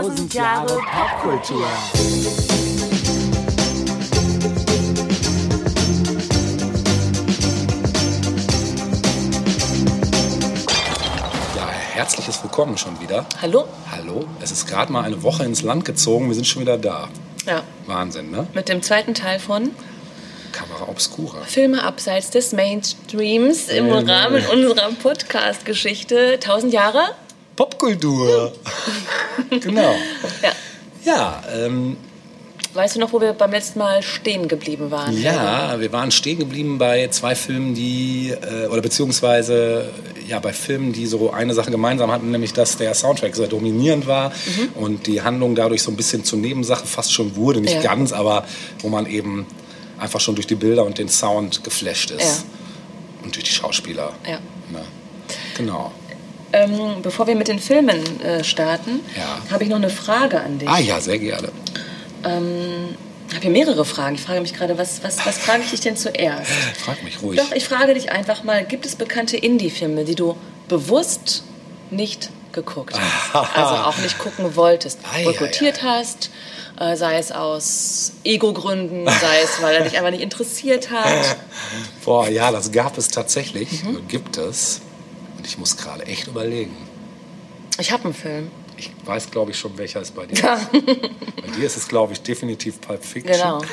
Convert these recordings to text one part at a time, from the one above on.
Tausend Jahre Popkultur. Ja, herzliches Willkommen schon wieder. Hallo? Hallo. Es ist gerade mal eine Woche ins Land gezogen. Wir sind schon wieder da. Ja, Wahnsinn, ne? mit dem zweiten Teil von Kamera Obscura. Filme abseits des Mainstreams im Ja, Rahmen ja. unserer Podcast-Geschichte 1000 Jahre. Popkultur. genau. Ja. Ja, ähm, Weißt du noch, wo wir beim letzten Mal stehen geblieben waren? ja, wir waren stehen geblieben bei zwei Filmen, die, äh, oder beziehungsweise ja, bei Filmen, die so eine Sache gemeinsam hatten, nämlich dass der Soundtrack sehr dominierend war Mhm. und die Handlung dadurch so ein bisschen zur Nebensache fast schon wurde. Nicht Ja. ganz, aber wo man eben einfach schon durch die Bilder und den Sound geflasht ist. Und durch die Schauspieler. Ja. Ne? Genau. Ähm, bevor wir mit den Filmen äh, starten, Ja. habe ich noch eine Frage an dich. Ah ja, sehr gerne. Ähm, ich habe hier mehrere Fragen. Ich frage mich gerade, was, was, was frage ich dich denn zuerst? Frag mich ruhig. Doch, ich frage dich einfach mal, gibt es bekannte Indie-Filme, die du bewusst nicht geguckt hast? Also auch nicht gucken wolltest, Ei, boykottiert hast, äh, sei es aus Ego-Gründen, sei es, weil er dich einfach nicht interessiert hat. Boah, ja, das gab es tatsächlich. Mhm. Gibt es. Ich muss gerade echt überlegen. Ich habe einen Film. Ich weiß, glaube ich, schon, welcher es bei dir Ja. ist. Bei dir ist es, glaube ich, definitiv Pulp Fiction. Genau.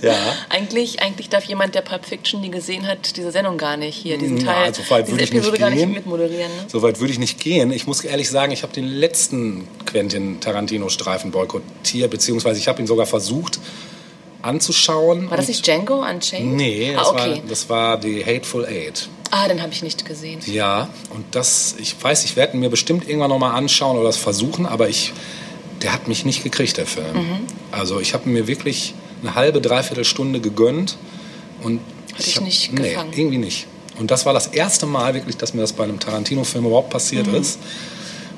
Ja. Eigentlich, eigentlich darf jemand, der Pulp Fiction nie gesehen hat, diese Sendung gar nicht hier, diesen Teil, so weit diese würde ich nicht Episode gar nicht gehen. mitmoderieren. Ne? Soweit würde ich nicht gehen. Ich muss ehrlich sagen, ich habe den letzten Quentin Tarantino-Streifen boykottiert, beziehungsweise ich habe ihn sogar versucht anzuschauen. War das nicht Django Unchained? Nee, ah, das, okay. war, das war die Hateful Eight. Ah, den habe ich nicht gesehen. Ja, und das, ich weiß, ich werde mir bestimmt irgendwann nochmal anschauen oder das versuchen, aber ich, der hat mich nicht gekriegt, der Film. Mhm. Also ich habe mir wirklich eine halbe, dreiviertel Stunde gegönnt und Hat dich hab- nicht nee, gefangen? irgendwie nicht. Und das war das erste Mal wirklich, dass mir das bei einem Tarantino-Film überhaupt passiert Mhm. ist.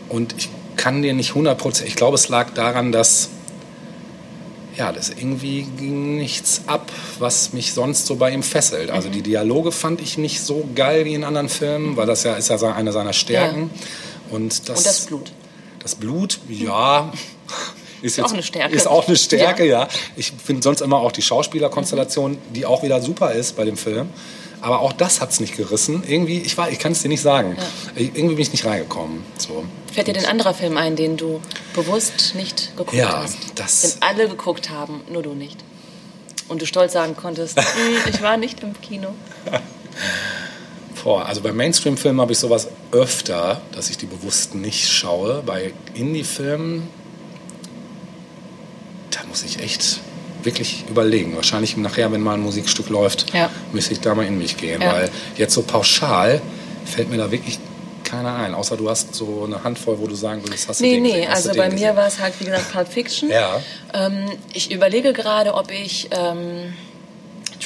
Und ich kann dir nicht 100%, ich glaube, es lag daran, dass ja, das irgendwie ging nichts ab, was mich sonst so bei ihm fesselt. Also die Dialoge fand ich nicht so geil wie in anderen Filmen, weil das ja ist ja eine seiner Stärken. Und, das, Und das Blut. Das Blut, ja. Ist, auch eine Stärke. Ist auch eine Stärke, ja. Ich finde sonst immer auch die Schauspielerkonstellation, die auch wieder super ist bei dem Film. Aber auch das hat es nicht gerissen. Irgendwie, ich, war- ich kann es dir nicht sagen. Irgendwie bin ich nicht reingekommen. So. Fällt dir denn ein anderer Film ein, den du bewusst nicht geguckt Ja, hast? das- Den alle geguckt haben, nur du nicht. Und du stolz sagen konntest, "Hm, ich war nicht im Kino. Boah, also bei Mainstream-Filmen habe ich sowas öfter, dass ich die bewusst nicht schaue. Bei Indie-Filmen, da muss ich echt wirklich überlegen. Wahrscheinlich nachher, wenn mal ein Musikstück läuft, Ja. müsste ich da mal in mich gehen. Ja. Weil jetzt so pauschal fällt mir da wirklich keiner ein. Außer du hast so eine Handvoll, wo du sagen würdest, hast du Nee, den nee, gesehen, hast also du bei mir war es halt, wie gesagt, Pulp Fiction. Ja. Ähm, ich überlege gerade, ob ich ähm,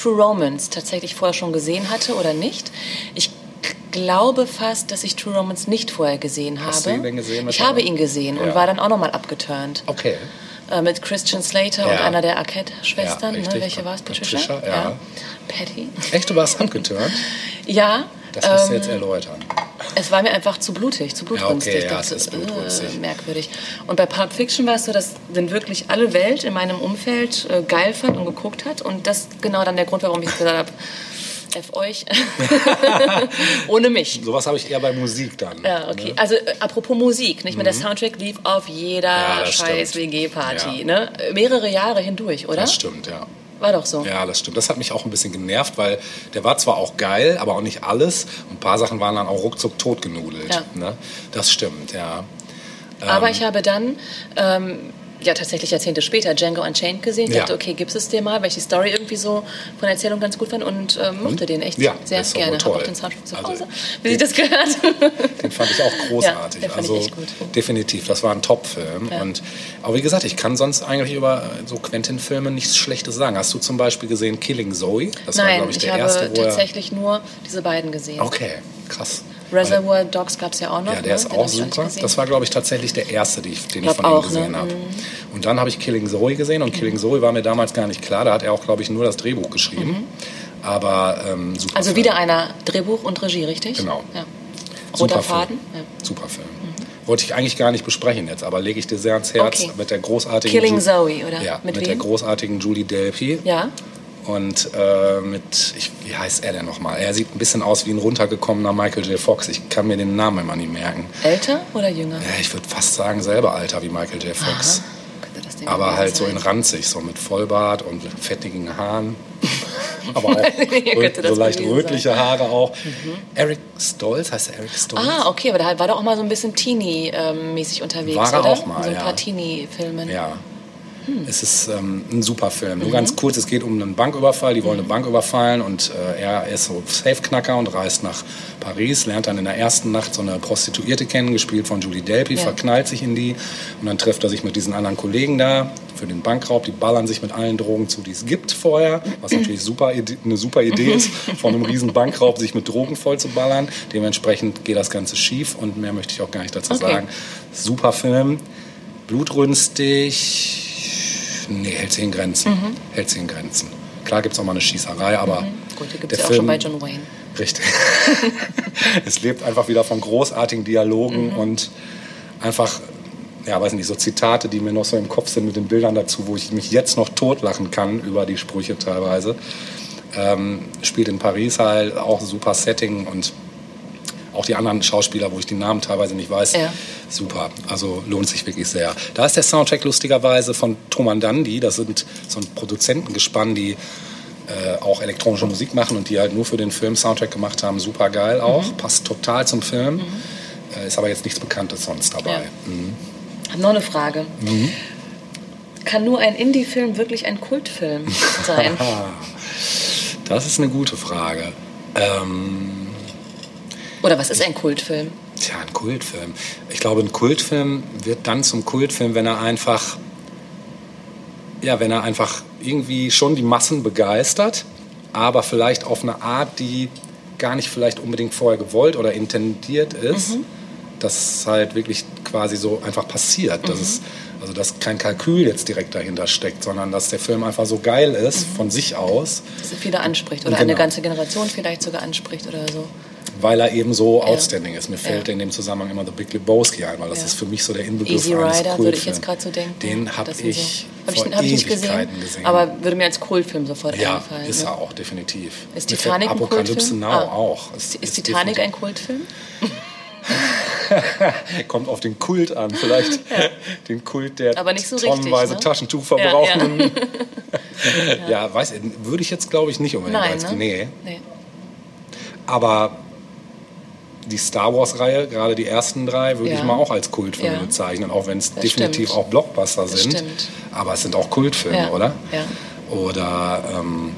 True Romance tatsächlich vorher schon gesehen hatte oder nicht. Ich glaube fast, dass ich True Romance nicht vorher gesehen habe. Hast du ihn denn gesehen Ich habe ihn gesehen und Ja. war dann auch nochmal abgeturnt. Okay. Äh, mit Christian Slater und Ja. einer der Arquette-Schwestern. Ja, ne? Welche war es? Patricia? Patricia, ja. Patty. Echt, du warst abgeturnt? Ja. Das musst du ähm, jetzt erläutern. Es war mir einfach zu blutig, zu blutrünstig. Ja, okay, ja, Das ist blutrünstig. Äh, merkwürdig. Und bei Pulp Fiction war es so, dass den wirklich alle Welt in meinem Umfeld äh, geil fand und geguckt hat. Und das genau dann der Grund, warum ich gesagt habe, F euch, ohne mich. Sowas habe ich eher bei Musik dann. Ja, okay. ne? Also äh, apropos Musik, nicht mehr der Soundtrack lief auf jeder Ja, scheiß. WG-Party, Ja. ne? Mehrere Jahre hindurch, oder? Das stimmt, ja. War doch so. Ja, das stimmt. Das hat mich auch ein bisschen genervt, weil der war zwar auch geil, aber auch nicht alles. Und ein paar Sachen waren dann auch ruckzuck totgenudelt. Ja. Ne? Das stimmt, ja. Aber ich habe dann, ähm, ja tatsächlich Jahrzehnte später, Django Unchained gesehen. Ich Ja. dachte, okay, gibst es dir mal, weil ich die Story irgendwie so von der Erzählung ganz gut fand und ähm, mochte den echt Ja, sehr gerne. Habe auch den Soundtrack zu Also, Hause, wie sich das gehört. Den fand ich auch großartig. ich also definitiv, das war ein Top-Film. Ja. Und aber wie gesagt, ich kann sonst eigentlich über so Quentin-Filme nichts Schlechtes sagen. Hast du zum Beispiel gesehen Killing Zoe? Das war, Nein, glaube ich, ich der habe erste, wo er. tatsächlich nur diese beiden gesehen. Okay, krass. Reservoir Dogs gab es ja auch noch. Ja, der ne? ist Den auch nicht super. Das war, glaube ich, tatsächlich der erste, die ich, den ich von ihm auch, gesehen ne? habe. Und dann habe ich Killing Zoe gesehen und Killing Zoe war mir damals gar nicht klar. Da hat er auch, glaube ich, nur das Drehbuch geschrieben. Aber ähm, super. Mhm. Also Film. wieder einer Drehbuch und Regie, richtig? Genau. Ja. Super Roter Film. Faden? Ja. Super Film. wollte ich eigentlich gar nicht besprechen jetzt, aber lege ich dir sehr ans Herz Okay. mit der großartigen Killing Ju- Zoe, oder? Ja, Mit mit, der großartigen Julie Delpy. Ja? Und äh, mit, ich, wie heißt er denn nochmal? Er sieht ein bisschen aus wie ein runtergekommener Michael J. Fox. Ich kann mir den Namen immer nicht merken. Älter oder jünger? Ja, ich würde fast sagen, selber Alter wie Michael J. Fox. Aber halt so in sein? ranzig, so mit Vollbart und fettigen Haaren. Aber auch so leicht rötliche Haare auch. Eric Stolz, heißt er Eric Stolz? Ah, okay, aber da war doch auch mal so ein bisschen Teenie-mäßig unterwegs, War er oder? auch mal, In so ein ja. paar Teenie-Filmen. Ja. Es ist ähm, ein super Film. Nur ganz kurz, es geht um einen Banküberfall. Die wollen eine Bank überfallen und äh, er ist so Safeknacker und reist nach Paris, lernt dann in der ersten Nacht so eine Prostituierte kennen, gespielt von Julie Delpy, Ja. verknallt sich in die und dann trifft er sich mit diesen anderen Kollegen da für den Bankraub. Die ballern sich mit allen Drogen zu, die es gibt vorher, was natürlich super, eine super Idee ist, von einem riesen Bankraub sich mit Drogen voll zu ballern. Dementsprechend geht das Ganze schief und mehr möchte ich auch gar nicht dazu Okay. sagen. Super Film, blutrünstig, nee, hält sich in Grenzen. Mhm. Hält sich in Grenzen. Klar gibt es auch mal eine Schießerei, aber Gut, die gibt es ja auch schon Film- bei John Wayne. Richtig. es lebt einfach wieder von großartigen Dialogen Mhm. und einfach, ja, weiß nicht, so Zitate, die mir noch so im Kopf sind mit den Bildern dazu, wo ich mich jetzt noch totlachen kann über die Sprüche teilweise. Ähm, spielt in Paris halt auch super Setting und auch die anderen Schauspieler, wo ich die Namen teilweise nicht weiß, Ja. super. Also lohnt sich wirklich sehr. Da ist der Soundtrack lustigerweise von Thoman Dandi. Das sind so ein Produzentengespann, die äh, auch elektronische Musik machen und die halt nur für den Film Soundtrack gemacht haben. Super geil auch. Mhm. Passt total zum Film. Äh, ist aber jetzt nichts Bekanntes sonst dabei. Ja. Mhm. Hab noch eine Frage. Kann nur ein Indie-Film wirklich ein Kultfilm sein? Das ist eine gute Frage. Ähm, Oder was ist ein Kultfilm? Tja, ein Kultfilm. Ich glaube, ein Kultfilm wird dann zum Kultfilm, wenn er einfach, ja, wenn er einfach irgendwie schon die Massen begeistert, aber vielleicht auf eine Art, die gar nicht vielleicht unbedingt vorher gewollt oder intendiert ist, dass es halt wirklich quasi so einfach passiert. Dass es, also dass kein Kalkül jetzt direkt dahinter steckt, sondern dass der Film einfach so geil ist von sich aus, Dass er viele anspricht oder Genau. eine ganze Generation vielleicht sogar anspricht oder so. Weil er eben so outstanding ist. Mir fällt Ja. in dem Zusammenhang immer The Big Lebowski ein, weil das Ja. ist für mich so der Inbegriff Easy eines Rider würde ich jetzt gerade so denken. Den habe ich so, vor hab ich, hab ich nicht gesehen, gesehen. aber würde mir als Kultfilm sofort ja, einfallen. ist ne? er auch, definitiv. Ist Titanic ein Apokalypse Kultfilm? Now Ah. auch. Ist, ist Titanic ein Kultfilm? definitiv- Kommt auf den Kult an, vielleicht den Kult der Aber nicht so tonnenweise ne? Taschentuch Ja, ja. verbrauchenden. Ja, weiß ich, würde ich jetzt glaube ich nicht unbedingt Nein, als ne? nee. Nee. Aber die Star Wars-Reihe, gerade die ersten drei, würde Ja. ich mal auch als Kultfilme Ja. bezeichnen, auch wenn es definitiv stimmt. auch Blockbuster Das sind. stimmt. Aber es sind auch Kultfilme, Ja. oder? Ja. Oder ähm,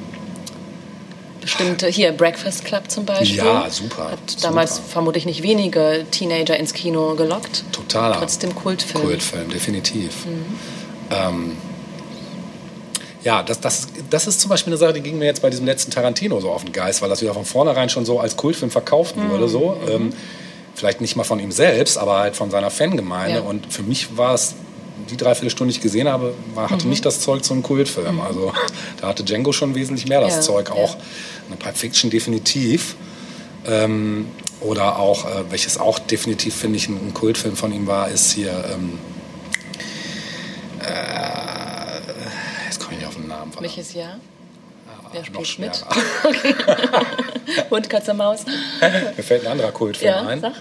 Bestimmte, hier Breakfast Club zum Beispiel. Ja, super, Hat super. damals vermutlich nicht wenige Teenager ins Kino gelockt. totaler Trotzdem Kultfilm. Kultfilm, definitiv. Mhm. Ähm, ja, das, das, das ist zum Beispiel eine Sache, die ging mir jetzt bei diesem letzten Tarantino so auf den Geist, weil das wieder von vornherein schon so als Kultfilm verkauft Mhm. wurde. So. Ähm, vielleicht nicht mal von ihm selbst, aber halt von seiner Fangemeinde. Ja. Und für mich war es, die Dreiviertelstunde, die ich gesehen habe, war, hatte Mhm. nicht das Zeug zu einem Kultfilm. Also da hatte Django schon wesentlich mehr das Ja, Zeug. ja. Auch eine Pulp Fiction definitiv. Ähm, oder auch, äh, welches auch definitiv, finde ich, ein, ein Kultfilm von ihm war, ist hier. Ähm, äh, jetzt komme ich nicht auf den Namen. verdammt. Welches Jahr? Wer Noch spielt mit? schwerer. Hund, Katze, Maus. Mir fällt ein anderer Kultfilm Ja, ein. sag.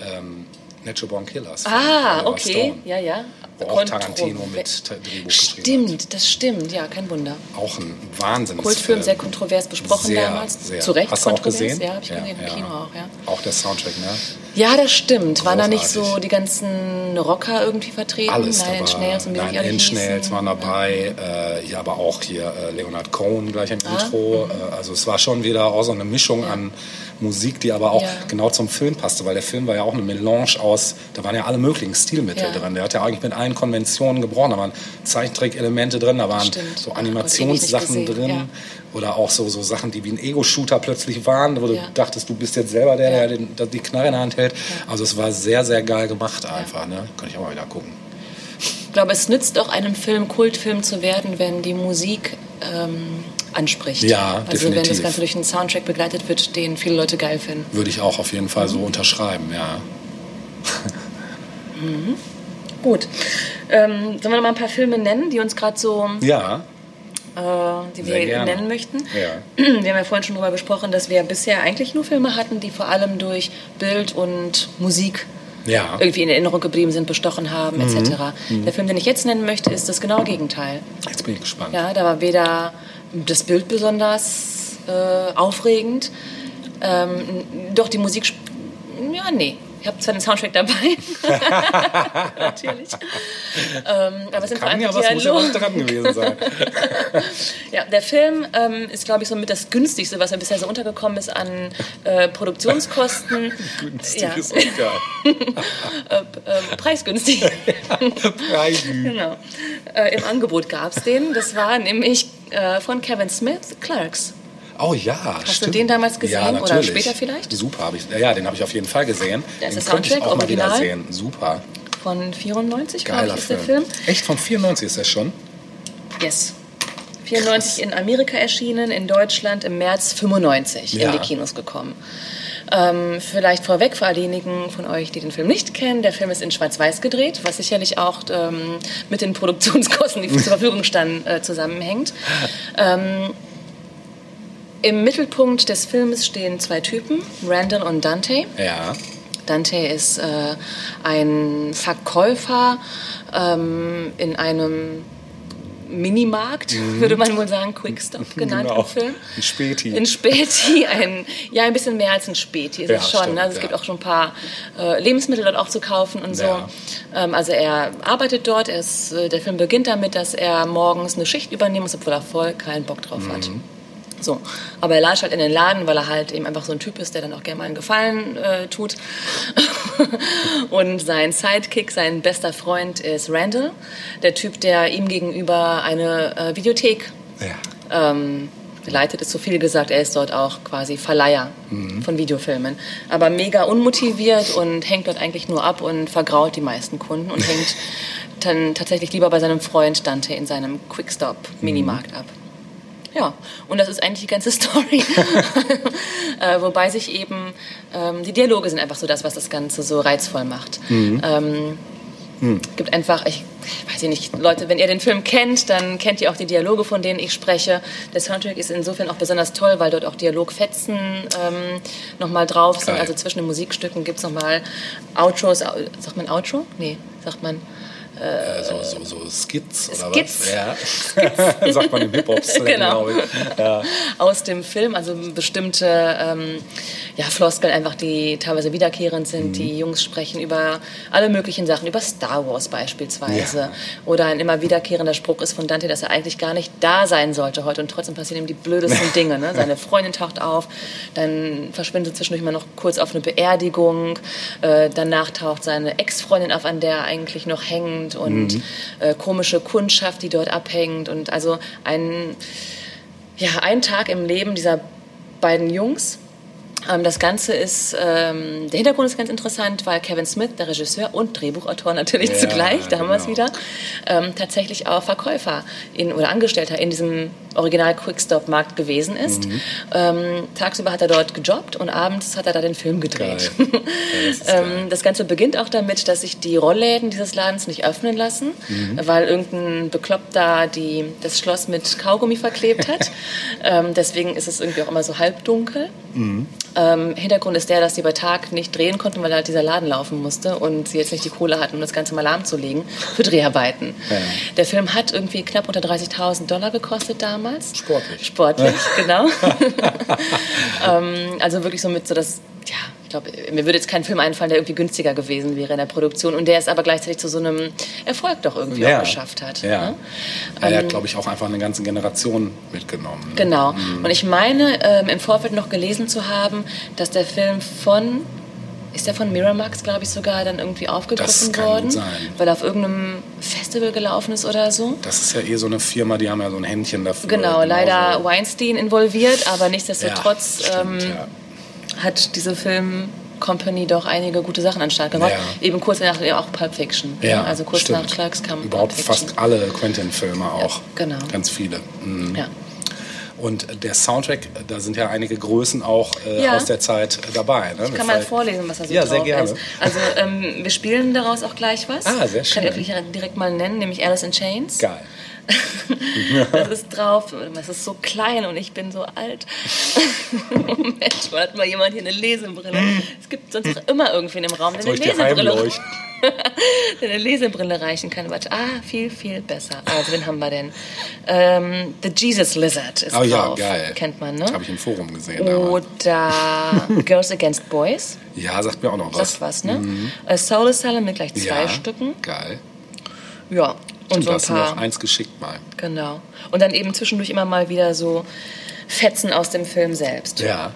Ähm, Natural Born Killers. Ah, okay. Stone. Ja, ja. Wo auch Tarantino mit Drehbuch geschrieben Stimmt, das stimmt. Ja, kein Wunder. Auch ein Wahnsinnsfilm. Kultfilm, sehr kontrovers besprochen Sehr, damals. Sehr. Zu Recht Hast du auch gesehen? Ja, habe ich gesehen. Im Kino auch, ja. Auch der Soundtrack, ne? Ja, das stimmt. Waren da nicht so Großartig. die ganzen Rocker irgendwie vertreten? Alles dabei. Nails und hießen? Nails waren dabei, äh, ja, aber auch hier äh, Leonard Cohen gleich im Ah, Intro. Äh, also es war schon wieder auch so eine Mischung an Musik, die aber auch Ja. genau zum Film passte, weil der Film war ja auch eine Melange aus, da waren ja alle möglichen Stilmittel Ja. drin. Der hat ja eigentlich mit allen Konventionen gebrochen. Da waren Zeichentrick-Elemente drin, da waren Stimmt. so Animationssachen drin. ja. Oder auch so, so Sachen, die wie ein Ego-Shooter plötzlich waren, wo du dachtest, du bist jetzt selber der, der der die Knarre in der Hand hält. Also es war sehr, sehr geil gemacht einfach. Ne? Könnte ich auch mal wieder gucken. Ich glaube, es nützt auch einem Film, Kultfilm zu werden, wenn die Musik ähm, anspricht. Ja, Also wenn das definitiv. Ganze durch einen Soundtrack begleitet wird, den viele Leute geil finden. Würde ich auch auf jeden Fall Mhm. so unterschreiben, ja. Gut. Ähm, sollen wir noch mal ein paar Filme nennen, die uns gerade so, Ja, äh, die Sehr wir gerne. nennen möchten? ja. Wir haben ja vorhin schon darüber gesprochen, dass wir bisher eigentlich nur Filme hatten, die vor allem durch Bild und Musik Ja. irgendwie in Erinnerung geblieben sind, bestochen haben, etc. Der Film, den ich jetzt nennen möchte, ist das genaue Gegenteil. Jetzt bin ich gespannt. Ja, da war weder das Bild besonders äh, aufregend, ähm, doch die Musik, ja, nee. Ich habe zwar den Soundtrack dabei, natürlich, ähm, aber es sind vor allem ja die was, muss ja Dialoge. was dran gewesen sein. Ja, der Film ähm, ist, glaube ich, so mit das günstigste, was mir bisher so untergekommen ist an äh, Produktionskosten. Günstig ja, ist auch äh, äh, preisgünstig. Preisgü. genau. Äh, Im Angebot gab es den. Das war nämlich äh, von Kevin Smith, Clerks. Oh ja, du stimmt. den damals gesehen ja, oder später vielleicht? Super, habe ich. Ja, den habe ich auf jeden Fall gesehen. Da ist den der könnte ich Soundtrack, auch mal wieder sehen. Super, Von 94, glaube ich, ist der Film. Echt von 94 ist der schon? Yes. 94 in Amerika erschienen, in Deutschland im März 95 Ja. in die Kinos gekommen. Ähm, vielleicht vorweg für all diejenigen von euch, die den Film nicht kennen, der Film ist in Schwarz-Weiß gedreht, was sicherlich auch ähm, mit den Produktionskosten, die zur Verfügung standen, äh, zusammenhängt. Ähm, Im Mittelpunkt des Films stehen zwei Typen, Randall und Dante. Ja. Dante ist äh, ein Verkäufer ähm, in einem Minimarkt, würde man wohl sagen, Quickstop genannt Mhm. Genau. im Film. Ein Späti. Ein Späti, ein, ja, ein bisschen mehr als ein Späti ist Ja, es schon. stimmt, ne? also es ja. gibt auch schon ein paar äh, Lebensmittel dort auch zu kaufen und so. Ja. Ähm, also er arbeitet dort. Er ist, äh, der Film beginnt damit, dass er morgens eine Schicht übernehmen muss, obwohl er voll keinen Bock drauf hat. Mhm. So, aber er latscht halt in den Laden, weil er halt eben einfach so ein Typ ist, der dann auch gerne mal einen Gefallen äh, tut. und sein Sidekick, sein bester Freund ist Randall, der Typ, der ihm gegenüber eine äh, Videothek Ja. ähm, leitet, ist zu viel gesagt. Er ist dort auch quasi Verleiher von Videofilmen. Aber mega unmotiviert und hängt dort eigentlich nur ab und vergrault die meisten Kunden und hängt dann tatsächlich lieber bei seinem Freund Dante in seinem Quickstop-Minimarkt ab. Ja, und das ist eigentlich die ganze Story. äh, wobei sich eben, ähm, die Dialoge sind einfach so das, was das Ganze so reizvoll macht. Ähm, gibt einfach, ich weiß ich nicht, Leute, wenn ihr den Film kennt, dann kennt ihr auch die Dialoge, von denen ich spreche. Der Soundtrack ist insofern auch besonders toll, weil dort auch Dialogfetzen ähm, nochmal drauf sind. Geil. Also zwischen den Musikstücken gibt es nochmal Outros. Sagt man Outro? Nee, sagt man. Äh, so, so, so Skits oder Skits. was? Ja. Sagt man im Hip-Hop-Slang, Genau. glaube ich. Ja. aus dem Film, also bestimmte ähm, ja, Floskeln einfach, die teilweise wiederkehrend sind. Die Jungs sprechen über alle möglichen Sachen, über Star Wars beispielsweise. Ja. Oder ein immer wiederkehrender Spruch ist von Dante, dass er eigentlich gar nicht da sein sollte heute und trotzdem passieren ihm die blödesten Dinge. Ne? Seine Freundin taucht auf, dann verschwindet zwischendurch mal noch kurz auf eine Beerdigung, äh, danach taucht seine Ex-Freundin auf, an der er eigentlich noch hängt und äh, komische Kundschaft, die dort abhängt und also ein ja, ein Tag im Leben dieser beiden Jungs. Ähm, das Ganze ist, ähm, der Hintergrund ist ganz interessant, weil Kevin Smith, der Regisseur und Drehbuchautor natürlich Ja, zugleich, da haben wir es wieder, ähm, tatsächlich auch Verkäufer in, oder Angestellter in diesem Original Quickstop-Markt gewesen ist. Mhm. Ähm, tagsüber hat er dort gejobbt und abends hat er da den Film gedreht. Ja, das. Ähm, das Ganze beginnt auch damit, dass sich die Rollläden dieses Ladens nicht öffnen lassen, Mhm. weil irgendein Bekloppter die, das Schloss mit Kaugummi verklebt hat. ähm, deswegen ist es irgendwie auch immer so halbdunkel. Mhm. Ähm, Hintergrund ist der, dass sie bei Tag nicht drehen konnten, weil halt dieser Laden laufen musste und sie jetzt nicht die Kohle hatten, um das Ganze mal lahmzulegen für Dreharbeiten. Ja. Der Film hat irgendwie knapp unter 30.000 Dollar gekostet damals. Sportlich. Sportlich, genau. ähm, also wirklich so mit so das, ja, ich glaube, mir würde jetzt kein Film einfallen, der irgendwie günstiger gewesen wäre in der Produktion und der es aber gleichzeitig zu so einem Erfolg doch irgendwie auch geschafft hat. Ja. ne? Er hat, glaube ich, auch einfach eine ganze Generation mitgenommen. ne? Genau. Und ich meine, ähm, im Vorfeld noch gelesen zu haben, dass der Film von, ist der von Miramax, glaube ich, sogar dann irgendwie aufgegriffen kann worden, gut sein. weil er auf irgendeinem Festival gelaufen ist oder so. Das ist ja eh so eine Firma, die haben ja so ein Händchen dafür. Genau, leider Weinstein involviert, aber ja, nichtsdestotrotz stimmt, ähm, ja. Hat diese Film Company doch einige gute Sachen an den Start gebracht. Ja. Eben kurz danach ja, auch Pulp Fiction. Ja, also kurz stimmt. nach Clerks kam Überhaupt fast alle Quentin-Filme auch. genau. Ganz viele. Mhm. Ja. Und der Soundtrack, da sind ja einige Größen auch äh, Ja. aus der Zeit dabei. Ne? Ich kann mal vorlesen, was da so Ja, drauf sehr gerne. ist. Also ähm, wir spielen daraus auch gleich was. Ah, sehr Kann ich schön. direkt mal nennen, nämlich Alice in Chains. Geil. Das ist drauf. Es ist so klein und ich bin so alt. Moment, hat mal jemand hier eine Lesebrille? Es gibt sonst auch immer irgendwen im Raum, der eine Lesebrille, der eine Lesebrille reichen kann. Warte, ah, viel, viel besser. Also, wen haben wir denn? Ähm, The Jesus Lizard ist Oh ja, drauf. geil. Kennt man, ne? Habe ich im Forum gesehen. Oder Girls Against Boys. Ja, sagt mir auch noch Das was. was, ne? Äh, Soul Asylum mit gleich zwei ja, Stücken. Geil. Ja. Und so du ein paar. eins geschickt mal. Genau. Und dann eben zwischendurch immer mal wieder so Fetzen aus dem Film selbst. Ja,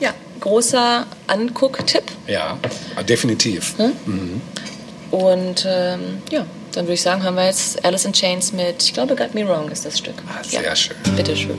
Ja, großer Anguck-Tipp. ja, ah, definitiv. Und ähm, ja, dann würde ich sagen, haben wir jetzt Alice in Chains mit, ich glaube, Got Me Wrong ist das Stück. Ah, sehr ja. schön. Bitteschön.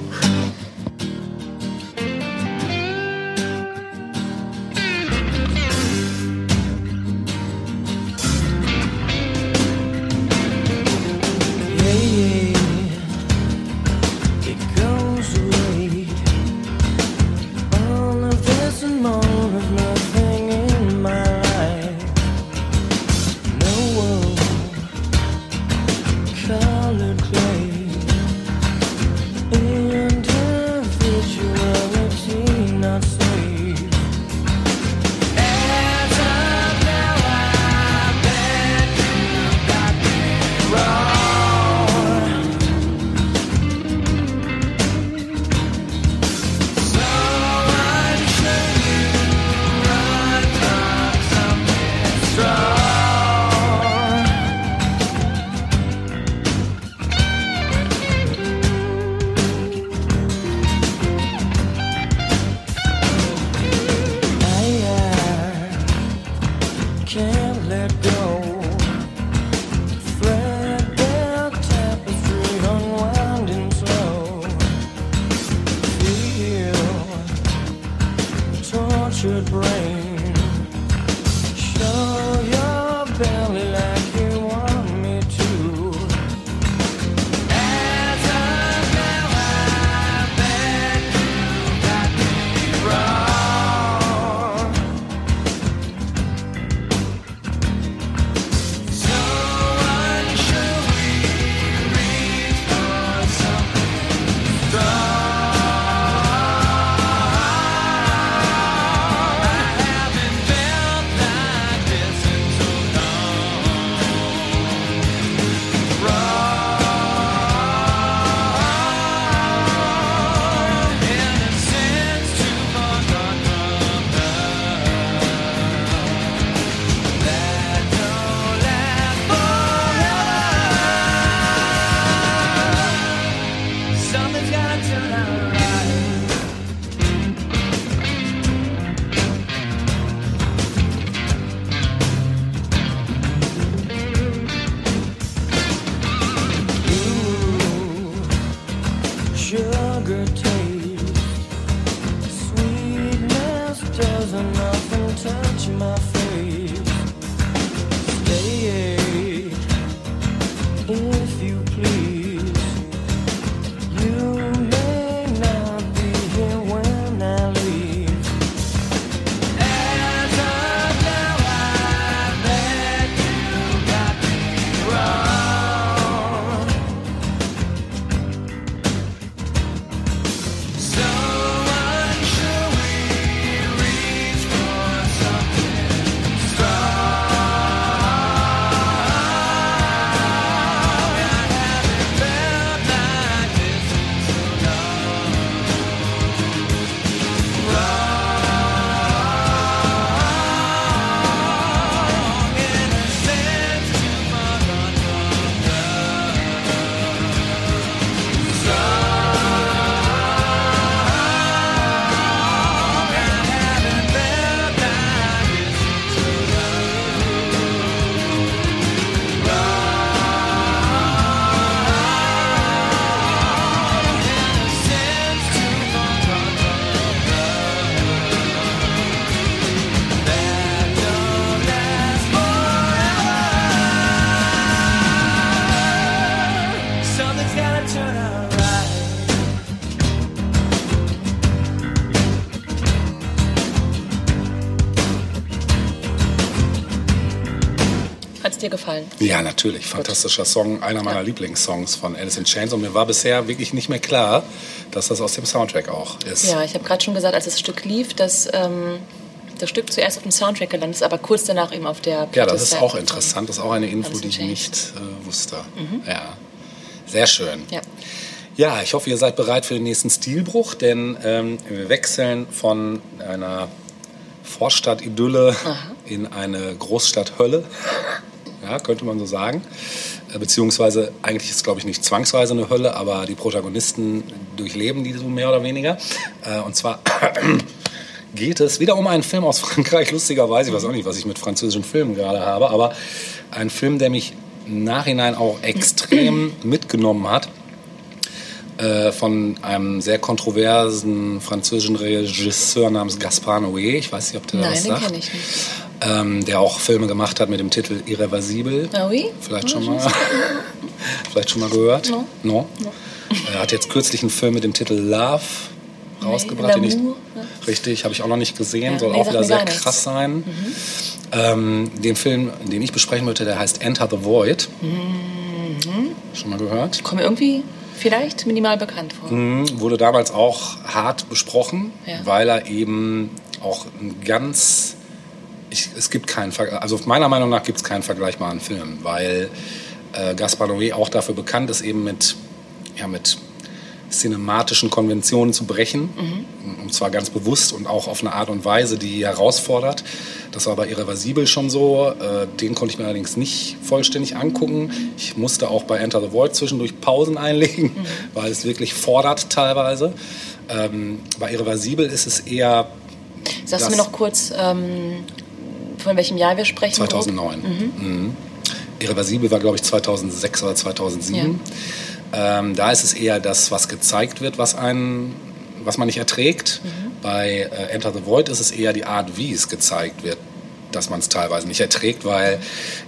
Gefallen? Ja, natürlich. Fantastischer Song, einer meiner Lieblingssongs von Alice in Chains. Und mir war bisher wirklich nicht mehr klar, dass das aus dem Soundtrack auch ist. Ja, ich habe gerade schon gesagt, als das Stück lief, dass ähm, das Stück zuerst auf dem Soundtrack gelandet ist, aber kurz danach eben auf der Ja, das ist auch interessant. Das ist auch eine Info, die ich nicht äh, wusste. Ja, sehr schön. Ja. Ja, ich hoffe, ihr seid bereit für den nächsten Stilbruch, denn ähm, wir wechseln von einer Vorstadt-Idylle in eine Großstadt-Hölle. Ja, könnte man so sagen. Äh, Beziehungsweise, eigentlich ist es, glaube ich, nicht zwangsweise eine Hölle, aber die Protagonisten durchleben die so mehr oder weniger. Äh, und zwar geht es wieder um einen Film aus Frankreich, lustigerweise. Ich weiß auch nicht, was ich mit französischen Filmen gerade habe, aber ein Film, der mich im Nachhinein auch extrem mitgenommen hat äh, von einem sehr kontroversen französischen Regisseur namens Gaspard Noé. Ich weiß nicht, ob der Nein, den sagt. kenne ich nicht. Ähm, der auch Filme gemacht hat mit dem Titel Irreversibel. Ah oui? Vielleicht schon mal, vielleicht schon mal gehört. No. No. Er hat jetzt kürzlich einen Film mit dem Titel Love rausgebracht. den ich, ne? richtig, habe ich auch noch nicht gesehen. Ja, Soll nee, auch wieder sehr krass sein. Ähm, den Film, den ich besprechen möchte, der heißt Enter the Void. Mhm. Schon mal gehört? Kommt mir irgendwie vielleicht minimal bekannt vor. Mhm, wurde damals auch hart besprochen, Ja. weil er eben auch ein ganz. Ich, es gibt keinen Ver- also meiner Meinung nach gibt es keinen vergleichbaren Film, weil äh, Gaspar Noé auch dafür bekannt ist, eben mit, ja, mit cinematischen Konventionen zu brechen. Und zwar ganz bewusst und auch auf eine Art und Weise, die herausfordert. Das war bei Irreversibel schon so. Äh, Den konnte ich mir allerdings nicht vollständig angucken. Ich musste auch bei Enter the Void zwischendurch Pausen einlegen, weil es wirklich fordert teilweise. Ähm, bei Irreversibel ist es eher Sagst du mir noch kurz, ähm, von welchem Jahr wir sprechen? grob? 2009. Mhm. Irreversibel war, glaube ich, 2006 oder 2007. Ähm, da ist es eher das, was gezeigt wird, was, einen, was man nicht erträgt. Bei äh, Enter the Void ist es eher die Art, wie es gezeigt wird, dass man es teilweise nicht erträgt, weil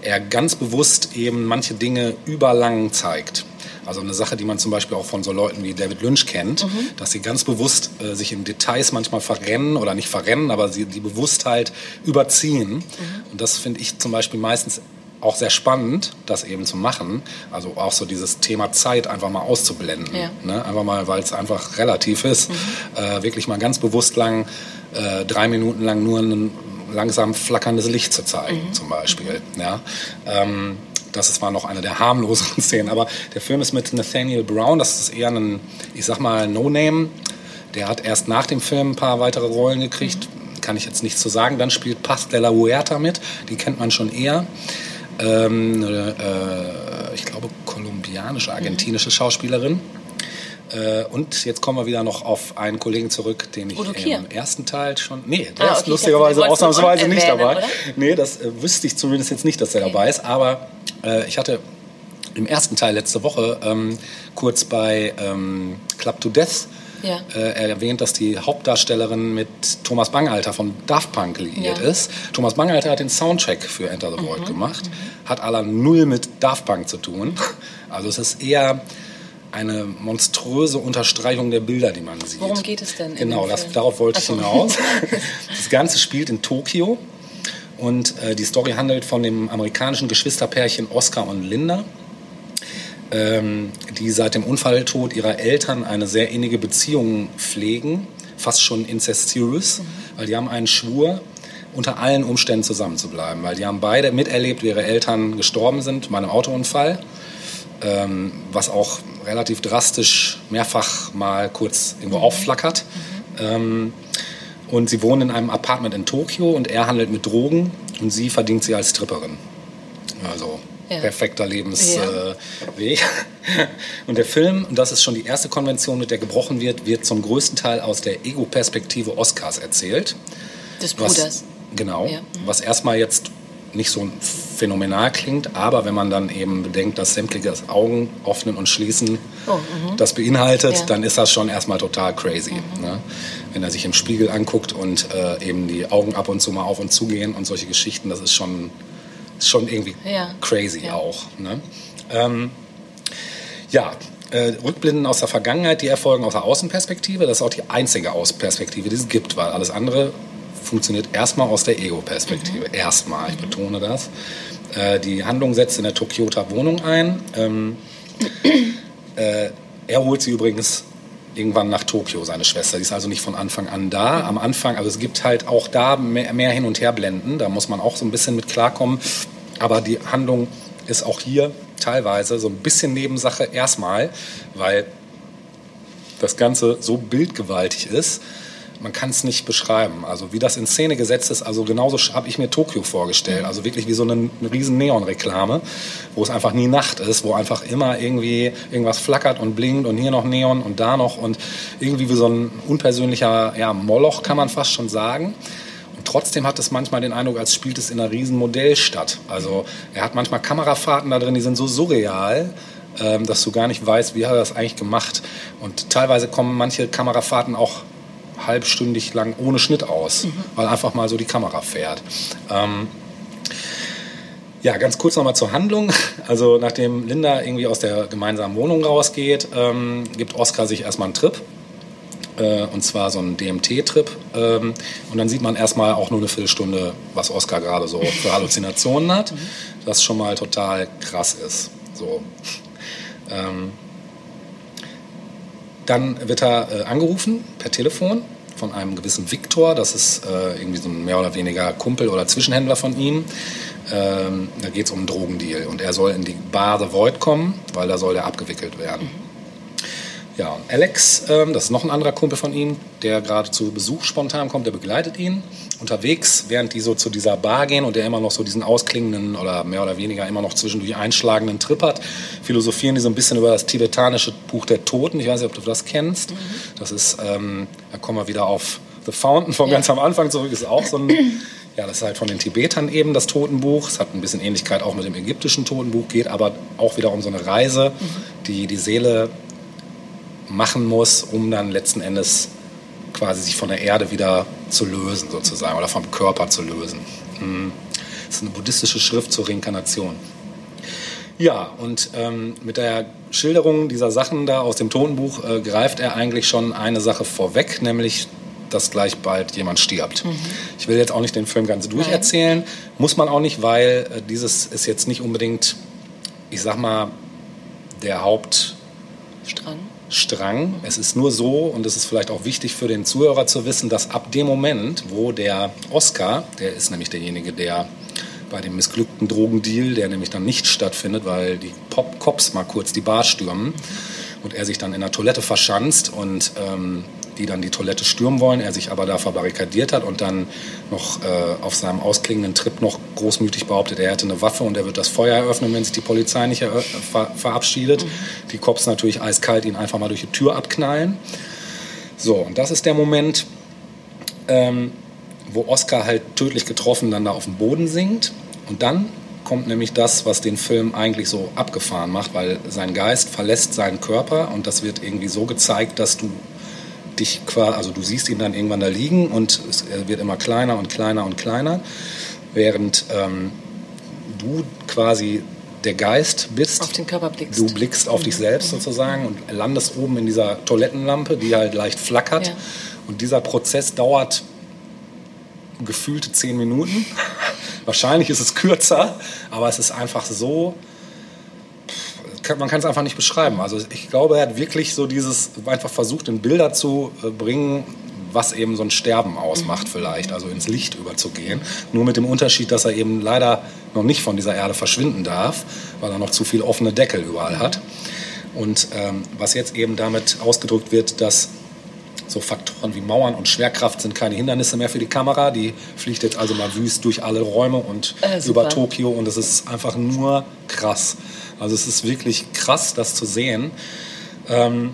er ganz bewusst eben manche Dinge überlang zeigt. Also eine Sache, die man zum Beispiel auch von so Leuten wie David Lynch kennt, dass sie ganz bewusst äh, sich in Details manchmal verrennen oder nicht verrennen, aber sie die Bewusstheit überziehen. Und das finde ich zum Beispiel meistens auch sehr spannend, das eben zu machen. Also auch so dieses Thema Zeit einfach mal auszublenden. Ja. Ne? Einfach mal, weil es einfach relativ ist, äh, wirklich mal ganz bewusst lang, äh, drei Minuten lang nur ein langsam flackerndes Licht zu zeigen, zum Beispiel. Ja? Ähm, das war noch eine der harmloseren Szenen. Aber der Film ist mit Nathaniel Brown, das ist eher ein, ich sag mal, No-Name. Der hat erst nach dem Film ein paar weitere Rollen gekriegt. Kann ich jetzt nichts zu sagen. Dann spielt Paz de la Huerta mit. Die kennt man schon eher. Ähm, äh, ich glaube, kolumbianische, argentinische Schauspielerin. Äh, und jetzt kommen wir wieder noch auf einen Kollegen zurück, den ich Udo Kier. im ersten Teil schon. Nee, der Ah, ist okay, ich lustigerweise ausnahmsweise nicht erwähnen, dabei. oder? Nee, das äh, wüsste ich zumindest jetzt nicht, dass er dabei ist. Aber äh, ich hatte im ersten Teil letzte Woche ähm, kurz bei ähm, Club to Death Ja. äh, erwähnt, dass die Hauptdarstellerin mit Thomas Bangalter von Daft Punk liiert Ja. ist. Thomas Bangalter hat den Soundtrack für Enter the Mhm. Void gemacht, hat aller null mit Daft Punk zu tun. Also es ist eher eine monströse Unterstreichung der Bilder, die man sieht. Worum geht es denn Genau, das, darauf wollte Ach ich hinaus. Das Ganze spielt in Tokio und äh, die Story handelt von dem amerikanischen Geschwisterpärchen Oscar und Linda, ähm, die seit dem Unfalltod ihrer Eltern eine sehr innige Beziehung pflegen, fast schon incestuös, weil die haben einen Schwur, unter allen Umständen zusammen zu bleiben, weil die haben beide miterlebt, wie ihre Eltern gestorben sind bei einem Autounfall, ähm, was auch relativ drastisch mehrfach mal kurz irgendwo aufflackert. Ähm, und sie wohnen in einem Apartment in Tokio und er handelt mit Drogen und sie verdient sie als Stripperin. Also Ja. perfekter Lebensweg. Ja. Äh, und der Film, und das ist schon die erste Konvention, mit der gebrochen wird, wird zum größten Teil aus der Ego-Perspektive Oscars erzählt. Des Was, Bruders. Genau. Ja. Was erstmal jetzt nicht so phänomenal klingt, aber wenn man dann eben bedenkt, dass sämtliches Augen öffnen und schließen Oh, das beinhaltet, Ja. Mhm. dann ist das schon erstmal total crazy. Ne? Wenn er sich im Spiegel anguckt und äh, eben die Augen ab und zu mal auf und zu gehen und solche Geschichten, das ist schon, ist schon irgendwie Ja. crazy Ja. auch. Ne? Ähm, ja, äh, Rückblenden aus der Vergangenheit, die erfolgen aus der Außenperspektive. Das ist auch die einzige Außenperspektive, die es gibt, weil alles andere funktioniert erstmal aus der Ego-Perspektive. Erstmal, ich betone das. Äh, die Handlung setzt in der Tokioter Wohnung ein. Ähm, äh, er holt sie übrigens irgendwann nach Tokio, seine Schwester. Die ist also nicht von Anfang an da. Am Anfang, also es gibt halt auch da mehr, mehr Hin- und Herblenden. Da muss man auch so ein bisschen mit klarkommen. Aber die Handlung ist auch hier teilweise so ein bisschen Nebensache erstmal, weil das Ganze so bildgewaltig ist. Man kann es nicht beschreiben. Also wie das in Szene gesetzt ist, also genauso habe ich mir Tokio vorgestellt. Also wirklich wie so eine, eine riesen Neon-Reklame, wo es einfach nie Nacht ist, wo einfach immer irgendwie irgendwas flackert und blinkt und hier noch Neon und da noch und irgendwie wie so ein unpersönlicher ja, Moloch, kann man fast schon sagen. Und trotzdem hat es manchmal den Eindruck, als spielt es in einer riesen Modellstadt. Also er hat manchmal Kamerafahrten da drin, die sind so surreal, ähm, dass du gar nicht weißt, wie hat er das eigentlich gemacht. Und teilweise kommen manche Kamerafahrten auch halbstündig lang ohne Schnitt aus, weil einfach mal so die Kamera fährt. Ähm, ja, ganz kurz nochmal zur Handlung. Also nachdem Linda irgendwie aus der gemeinsamen Wohnung rausgeht, ähm, gibt Oskar sich erstmal einen Trip. Äh, und zwar so einen DMT-Trip. Ähm, und dann sieht man erstmal auch nur eine Viertelstunde, was Oskar gerade so für Halluzinationen hat. Das schon mal total krass ist. So. Ähm, dann wird er äh, angerufen per Telefon von einem gewissen Viktor. Das ist äh, irgendwie so ein mehr oder weniger Kumpel oder Zwischenhändler von ihm. Ähm, da geht es um einen Drogendeal. Und er soll in die Bar The Void kommen, weil da soll er abgewickelt werden. Ja, und Alex, ähm, das ist noch ein anderer Kumpel von ihm, der gerade zu Besuch spontan kommt, der begleitet ihn unterwegs, während die so zu dieser Bar gehen und der immer noch so diesen ausklingenden oder mehr oder weniger immer noch zwischendurch einschlagenden Trip hat, philosophieren die so ein bisschen über das tibetanische Buch der Toten. Ich weiß nicht, ob du das kennst. Das ist, ähm, da kommen wir wieder auf The Fountain von ganz am Anfang zurück, ist auch so ein, ja, das ist halt von den Tibetern eben das Totenbuch. Es hat ein bisschen Ähnlichkeit auch mit dem ägyptischen Totenbuch, geht aber auch wieder um so eine Reise, die die Seele machen muss, um dann letzten Endes quasi sich von der Erde wieder zu lösen, sozusagen, oder vom Körper zu lösen. Mhm. Das ist eine buddhistische Schrift zur Reinkarnation. Ja, und ähm, mit der Schilderung dieser Sachen da aus dem Totenbuch äh, greift er eigentlich schon eine Sache vorweg, nämlich, dass gleich bald jemand stirbt. Ich will jetzt auch nicht den Film ganz durcherzählen, muss man auch nicht, weil äh, dieses ist jetzt nicht unbedingt, ich sag mal, der Haupt Strang. Es ist nur so, und es ist vielleicht auch wichtig für den Zuhörer zu wissen, dass ab dem Moment, wo der Oscar, der ist nämlich derjenige, der bei dem missglückten Drogendeal, der nämlich dann nicht stattfindet, weil die Pop Cops mal kurz die Bar stürmen und er sich dann in der Toilette verschanzt und ähm, die dann die Toilette stürmen wollen, er sich aber da verbarrikadiert hat und dann noch äh, auf seinem ausklingenden Trip noch großmütig behauptet, er hätte eine Waffe und er wird das Feuer eröffnen, wenn sich die Polizei nicht erö- ver verabschiedet. Die Cops natürlich eiskalt ihn einfach mal durch die Tür abknallen. So, und das ist der Moment, ähm, wo Oscar halt tödlich getroffen dann da auf dem Boden sinkt. Und dann kommt nämlich das, was den Film eigentlich so abgefahren macht, weil sein Geist verlässt seinen Körper und das wird irgendwie so gezeigt, dass du dich quasi, also du siehst ihn dann irgendwann da liegen und es er wird immer kleiner und kleiner und kleiner, während ähm, du quasi der Geist bist. Auf den Körper blickst. Du blickst auf dich selbst sozusagen und landest oben in dieser Toilettenlampe, die halt leicht flackert. Ja. Und dieser Prozess dauert gefühlte zehn Minuten. Wahrscheinlich ist es kürzer, aber es ist einfach so. Kann- Man kann es einfach nicht beschreiben. Also ich glaube, er hat wirklich so dieses einfach versucht, in Bilder zu äh, bringen, was eben so ein Sterben ausmacht vielleicht, also ins Licht überzugehen. Nur mit dem Unterschied, dass er eben leider noch nicht von dieser Erde verschwinden darf, weil er noch zu viel offene Deckel überall hat. Und ähm, was jetzt eben damit ausgedrückt wird, dass so Faktoren wie Mauern und Schwerkraft sind keine Hindernisse mehr für die Kamera. Die fliegt jetzt also mal wüst durch alle Räume und Äh, über Tokio und es ist einfach nur krass. Also es ist wirklich krass, das zu sehen. Ähm,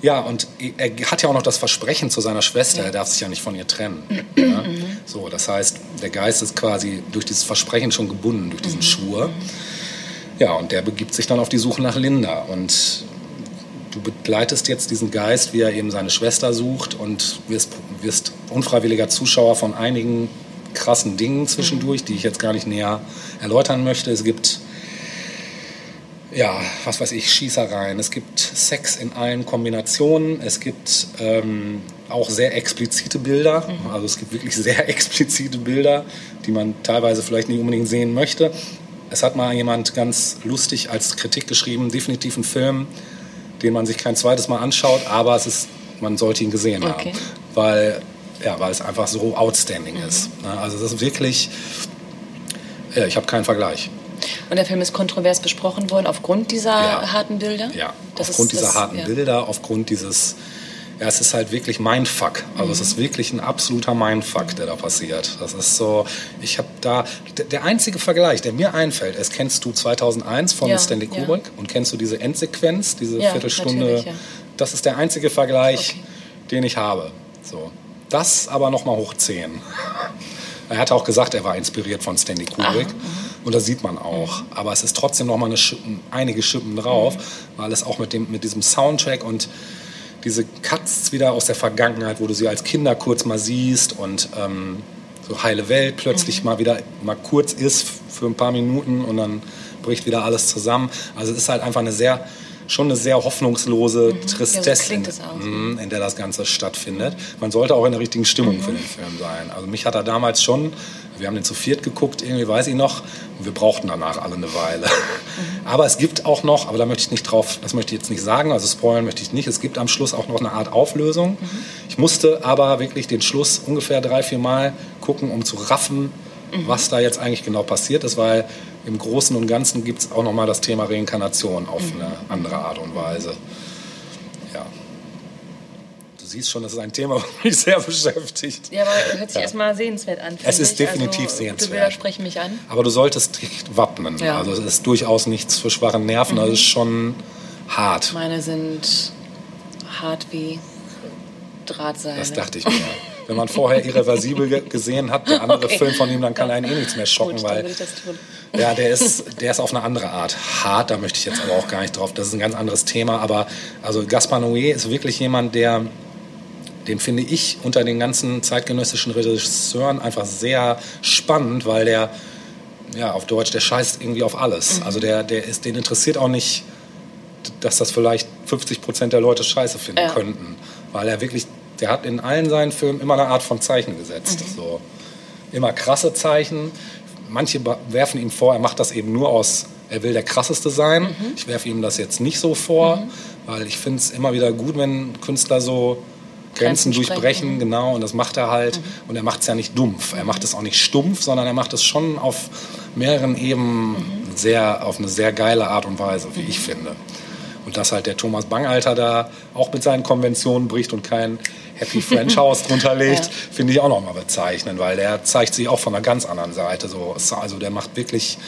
ja, und er hat ja auch noch das Versprechen zu seiner Schwester, er darf sich ja nicht von ihr trennen. ja? So, das heißt, der Geist ist quasi durch dieses Versprechen schon gebunden, durch diesen Schwur. Ja, und der begibt sich dann auf die Suche nach Linda. Und du begleitest jetzt diesen Geist, wie er eben seine Schwester sucht und wirst, wirst unfreiwilliger Zuschauer von einigen krassen Dingen zwischendurch, die ich jetzt gar nicht näher erläutern möchte. Es gibt, ja, was weiß ich, Schießereien, es gibt Sex in allen Kombinationen, es gibt ähm, auch sehr explizite Bilder, also es gibt wirklich sehr explizite Bilder, die man teilweise vielleicht nicht unbedingt sehen möchte. es hat mal jemand ganz lustig als Kritik geschrieben, definitiv ein Film, den man sich kein zweites Mal anschaut, aber es ist, man sollte ihn gesehen Okay. haben, weil, ja, weil es einfach so outstanding ist. Ne? Also das ist wirklich, ja, ich habe keinen Vergleich. Und der Film ist kontrovers besprochen worden aufgrund dieser Ja. harten Bilder? Ja, Das aufgrund ist- dieser das- harten ja. Bilder, aufgrund dieses, ja, es ist halt wirklich Mindfuck. Also es ist Mhm. wirklich ein absoluter Mindfuck, der da passiert. Das ist so, ich habe da, der, einzige Vergleich, der mir einfällt, ist, kennst du 2001 von Ja, Stanley ja. Kubrick und kennst du diese Endsequenz, diese Ja, Viertelstunde? ja. Das ist der einzige Vergleich, Okay. den ich habe. So. Das aber nochmal hoch 10. Er hat auch gesagt, er war inspiriert von Stanley Kubrick. Und das sieht man auch. Aber es ist trotzdem noch mal eine Schippen, einige Schippen drauf, weil es auch mit, dem, mit diesem Soundtrack und diese Cuts wieder aus der Vergangenheit, wo du sie als Kinder kurz mal siehst und ähm, so heile Welt plötzlich mal wieder mal kurz ist für ein paar Minuten und dann bricht wieder alles zusammen. Also es ist halt einfach eine sehr schon eine sehr hoffnungslose Tristesse, Ja, so auch. Mhm, in der das Ganze stattfindet. Man sollte auch in der richtigen Stimmung für den Film sein. Also mich hat er damals schon, wir haben den zu viert geguckt, irgendwie weiß ich noch, und wir brauchten danach alle eine Weile. Aber es gibt auch noch, aber da möchte ich nicht drauf, das möchte ich jetzt nicht sagen, also spoilern möchte ich nicht, es gibt am Schluss auch noch eine Art Auflösung. Ich musste aber wirklich den Schluss ungefähr drei, vier Mal gucken, um zu raffen, was da jetzt eigentlich genau passiert ist, weil im Großen und Ganzen gibt es auch noch mal das Thema Reinkarnation auf eine andere Art und Weise. Ja. Du siehst schon, das ist ein Thema, das mich sehr beschäftigt. Ja, aber hört sich erstmal sehenswert an. Es ist ich. definitiv also, sehenswert. Du widersprechen mich an. Aber du solltest dich wappnen. Ja. Mhm. Also es ist durchaus nichts für schwache Nerven, das ist schon hart. Meine sind hart wie Drahtseile. Das dachte ich mir. Wenn man vorher irreversibel ge- gesehen hat, der andere Okay. Film von ihm, dann kann einen eh nichts mehr schocken, Gut, weil. Ja, der ist, der ist auf eine andere Art hart. Da möchte ich jetzt aber auch gar nicht drauf. Das ist ein ganz anderes Thema. Aber also Gaspar Noé ist wirklich jemand, der, den finde ich unter den ganzen zeitgenössischen Regisseuren einfach sehr spannend, weil der, ja, auf Deutsch, der scheißt irgendwie auf alles. Also der, der ist, den interessiert auch nicht, dass das vielleicht 50 Prozent der Leute scheiße finden Ja. könnten. Weil er wirklich, der hat in allen seinen Filmen immer eine Art von Zeichen gesetzt. So immer krasse Zeichen. Manche werfen ihm vor, er macht das eben nur aus, er will der krasseste sein. Ich werfe ihm das jetzt nicht so vor, weil ich finde es immer wieder gut, wenn Künstler so Grenzen, Grenzen durchbrechen, mhm. genau, und das macht er halt. Und er macht es ja nicht dumpf. Er macht es auch nicht stumpf, sondern er macht es schon auf mehreren Ebenen sehr, auf eine sehr geile Art und Weise, wie ich finde. Und dass halt der Thomas Bangalter da auch mit seinen Konventionen bricht und kein Happy French House drunter legt, Ja. finde ich auch nochmal bezeichnend, weil der zeigt sich auch von einer ganz anderen Seite. So, also der macht wirklich,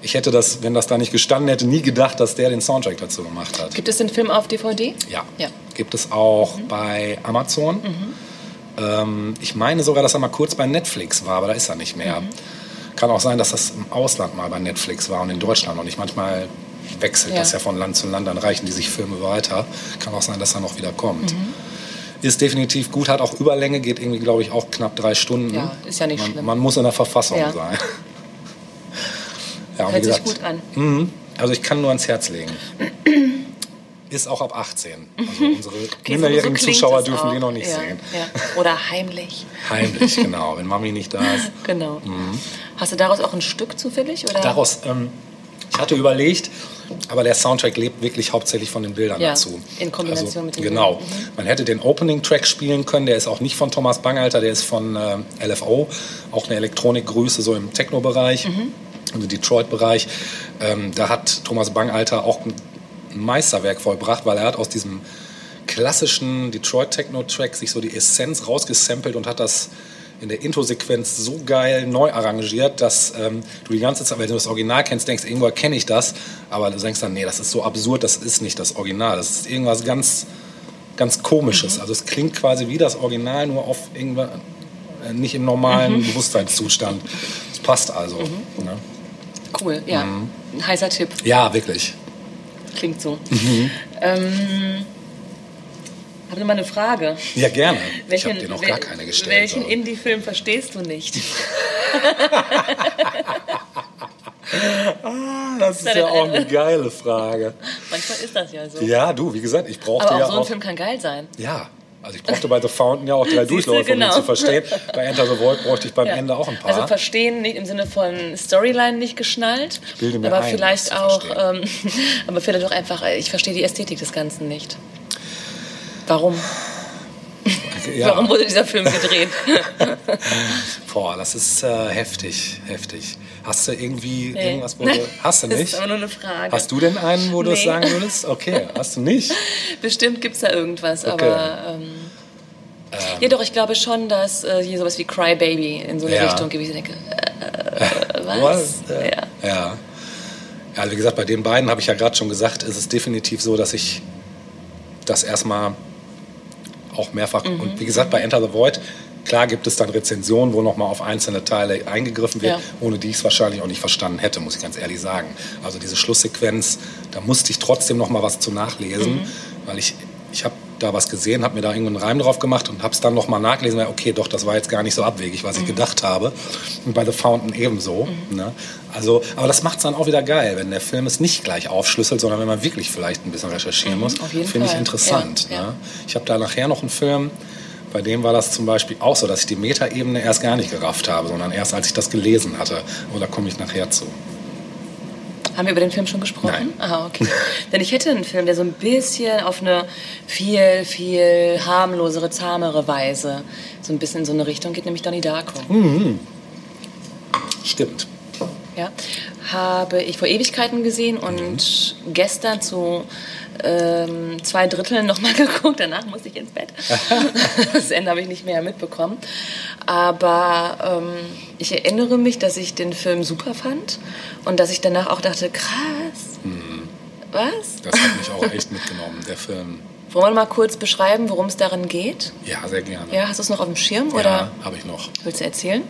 ich hätte das, wenn das da nicht gestanden hätte, nie gedacht, dass der den Soundtrack dazu gemacht hat. Gibt es den Film auf DVD? Ja. Ja. Mhm. Gibt es auch bei Amazon. Ähm, ich meine sogar, dass er mal kurz bei Netflix war, aber da ist er nicht mehr. Mhm. Kann auch sein, dass das im Ausland mal bei Netflix war und in Deutschland noch nicht. Manchmal wechselt Ja. das ja von Land zu Land, dann reichen die sich Filme weiter. Kann auch sein, dass er noch wieder kommt. Mhm. Ist definitiv gut, hat auch Überlänge, geht irgendwie, glaube ich, auch knapp drei Stunden. Ja, ist ja nicht man, schlimm. Man muss in der Verfassung Ja. sein. Ja, Hört wie sich gesagt, gut an. Mhm. Also ich kann nur ans Herz legen. Ist auch ab 18. Also unsere Okay, minderjährigen so Zuschauer dürfen die noch nicht ja, sehen. Ja. Oder heimlich. Heimlich, genau, wenn Mami nicht da ist. Genau. Hast du daraus auch ein Stück zufällig? Oder? Mhm. Daraus, ähm, ich hatte überlegt, aber der Soundtrack lebt wirklich hauptsächlich von den Bildern Ja, dazu. in Kombination mit den Genau. Mhm. Man hätte den Opening-Track spielen können, der ist auch nicht von Thomas Bangalter, der ist von äh, LFO, auch eine Elektronikgröße so im Techno-Bereich, Mhm. also Detroit-Bereich. Ähm, da hat Thomas Bangalter auch ein Meisterwerk vollbracht, weil er hat aus diesem klassischen Detroit-Techno-Track sich so die Essenz rausgesampelt und hat das in der Intro-Sequenz so geil neu arrangiert, dass ähm, du die ganze Zeit, wenn du das Original kennst, denkst, irgendwo kenne ich das, aber du denkst dann, nee, das ist so absurd, das ist nicht das Original, das ist irgendwas ganz, ganz Komisches. Also es klingt quasi wie das Original, nur auf irgendwas, äh, nicht im normalen Bewusstseinszustand. Es passt also. Ne? Cool, ja. Mhm. Ein heißer Tipp. Ja, wirklich. Klingt so. Mhm. Ähm, habe mal eine Frage. Ja, gerne. ich Welchen, habe dir noch wel- gar keine gestellt. Welchen aber- Indie-Film verstehst du nicht? das ist ja auch eine geile Frage. Manchmal ist das ja so. Ja, du, wie gesagt, ich brauchte Aber auch ja so ein auch. Film kann geil sein. Ja, Also ich brauchte bei The Fountain ja auch drei Durchläufe, um ihn genau. zu verstehen. Bei Enter the Void bräuchte ich beim Ja. Ende auch ein paar. Also verstehen nicht im Sinne von Storyline nicht geschnallt, aber ein, vielleicht auch, ähm, aber vielleicht auch einfach, ich verstehe die Ästhetik des Ganzen nicht. Warum? ja. Warum wurde dieser Film gedreht? Boah, das ist äh, heftig, heftig. Hast du irgendwie Nee. irgendwas, wo du... Hast du Das nicht? ist aber nur eine Frage. Hast du denn einen, wo du es Nee. sagen würdest? Okay, hast du nicht? Bestimmt gibt es da irgendwas, Okay. aber. Ähm, ja, doch, ich glaube schon, dass äh, hier sowas wie Cry Baby in so eine Ja. Richtung gibt. Ich denke, äh, was? Was? Äh, Ja. ja. ja. Also wie gesagt, bei den beiden habe ich ja gerade schon gesagt, ist es definitiv so, dass ich das erstmal auch mehrfach Mhm. und wie gesagt bei Enter the Void klar gibt es dann Rezensionen, wo nochmal auf einzelne Teile eingegriffen wird, Ja. ohne die ich es wahrscheinlich auch nicht verstanden hätte, muss ich ganz ehrlich sagen. Also diese Schlusssequenz, da musste ich trotzdem noch mal was zu nachlesen, Mhm. weil ich ich habe da was gesehen, habe mir da irgendwo einen Reim drauf gemacht und habe es dann noch mal nachgelesen, weil okay, doch, das war jetzt gar nicht so abwegig, was ich Mhm. gedacht habe. Und bei The Fountain ebenso. Ne? Also, aber das macht es dann auch wieder geil, wenn der Film es nicht gleich aufschlüsselt, sondern wenn man wirklich vielleicht ein bisschen recherchieren muss. Mhm, auf jeden Finde ich interessant. Ja, ja. Ne? Ich habe da nachher noch einen Film, bei dem war das zum Beispiel auch so, dass ich die Metaebene erst gar nicht gerafft habe, sondern erst als ich das gelesen hatte. Aber da komme ich nachher zu. Haben wir über den Film schon gesprochen? Nein. Ah, okay. Denn ich hätte einen Film, der so ein bisschen auf eine viel, viel harmlosere, zahmere Weise so ein bisschen in so eine Richtung geht, nämlich Donnie Darko. Stimmt. Ja, habe ich vor Ewigkeiten gesehen und gestern zu ähm, zwei Dritteln nochmal geguckt. Danach musste ich ins Bett. das Ende habe ich nicht mehr mitbekommen. Aber ähm, ich erinnere mich, dass ich den Film super fand und dass ich danach auch dachte, krass. Was? Das hat mich auch echt mitgenommen, der Film. Wollen wir mal kurz beschreiben, worum es darin geht? Ja, sehr gerne. Ja, hast du es noch auf dem Schirm oder Ja, habe ich noch. willst du erzählen?